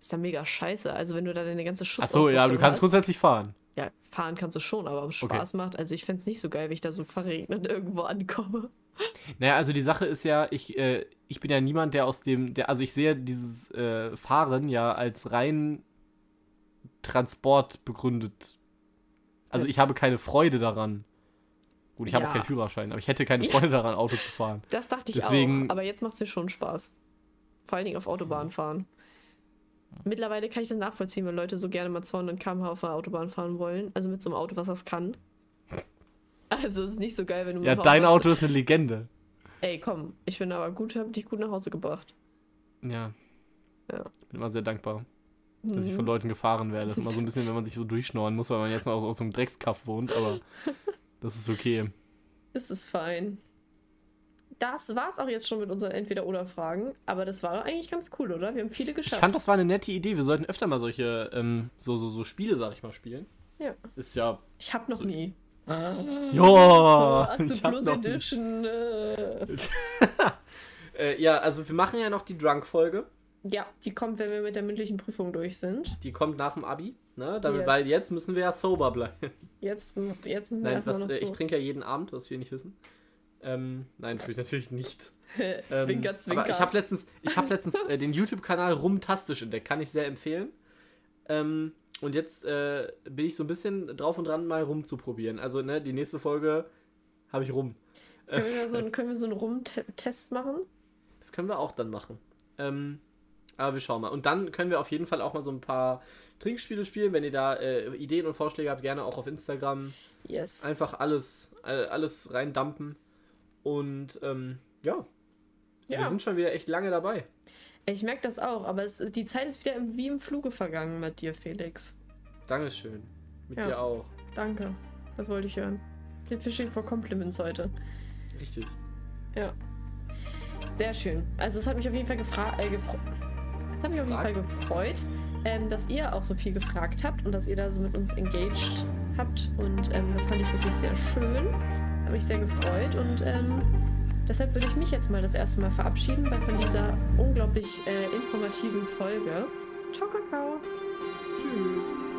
ist ja mega scheiße. Also wenn du da deine ganze Schutz Achso, ja, du kannst grundsätzlich fahren. Ja, fahren kannst du schon, aber ob es Spaß macht. Also ich fände es nicht so geil, wenn ich da so verregnet irgendwo ankomme. Naja, also die Sache ist ja, ich, äh, ich bin ja niemand, der aus dem, der, also ich sehe dieses äh, Fahren ja als rein Transport begründet. Also ich habe keine Freude daran. Gut, ich habe Ja. keinen Führerschein, aber ich hätte keine Ja. Freude daran, Auto zu fahren. Das dachte ich Deswegen- auch. Aber jetzt macht es mir schon Spaß. Vor allen Dingen auf Autobahn fahren. Mittlerweile kann ich das nachvollziehen, wenn Leute so gerne mal 200 km/h auf der Autobahn fahren wollen. Also mit so einem Auto, was das kann. Also es ist nicht so geil, wenn du Ja, mit dem dein Auto ist eine Legende. Ey, komm, ich bin aber gut, hab dich gut nach Hause gebracht. Ja. Ja. Ich bin immer sehr dankbar, dass ich Mhm. von Leuten gefahren werde. Das ist immer so ein bisschen, wenn man sich so durchschnorren muss, weil man jetzt noch aus, aus so einem Dreckskaff wohnt, aber das ist okay. Das ist fein. Das war's auch jetzt schon mit unseren Entweder-Oder-Fragen. Aber das war eigentlich ganz cool, oder? Wir haben viele Ich geschafft. fand, das war eine nette Idee. Wir sollten öfter mal solche, ähm, so, so, so Spiele, sag ich mal, spielen. Ja. Ist ja. Ich hab noch nie. Ja! Ach, du ich hab Plus. Edition. Äh. Äh, ja, also wir machen ja noch die Drunk-Folge. Ja, die kommt, wenn wir mit der mündlichen Prüfung durch sind. Die kommt nach dem Abi. Ne? Damit, Yes. Weil jetzt müssen wir ja sober bleiben. Jetzt, jetzt müssen wir Nein, erstmal was, noch äh, so. ich trinke ja jeden Abend, was wir nicht wissen. Ähm, nein, tue ich natürlich nicht. zwinker, Ähm, zwinker. Aber ich habe letztens, ich hab letztens äh, den YouTube-Kanal Rumtastisch entdeckt. Kann ich sehr empfehlen. Ähm, und jetzt äh, bin ich so ein bisschen drauf und dran, mal rumzuprobieren. Also, ne, die nächste Folge habe ich rum. Können, wir so, einen- können wir so einen Rum-Test machen? Das können wir auch dann machen. Ähm, aber wir schauen mal. Und dann können wir auf jeden Fall auch mal so ein paar Trinkspiele spielen. Wenn ihr da äh, Ideen und Vorschläge habt, gerne auch auf Instagram. Yes. Einfach alles, äh, alles reindampen. Und ähm, ja, wir Ja, sind schon wieder echt lange dabei. ich merke das auch, aber es, die Zeit ist wieder im, wie im Fluge vergangen mit dir, Felix. Dankeschön. Mit Ja. dir auch. Danke. Das wollte ich hören. Wir stehen vor Compliments heute. Richtig. Ja. Sehr schön. Also es hat mich auf jeden Fall gefragt. Äh, es hat mich auf jeden Fall gefreut, ähm, dass ihr auch so viel gefragt habt und dass ihr da so mit uns engaged habt. Und ähm, das fand ich wirklich sehr schön. Hat mich sehr gefreut. Und ähm, deshalb würde ich mich jetzt mal das erste Mal verabschieden bei von dieser unglaublich äh, informativen Folge. Ciao, Kakao. Tschüss.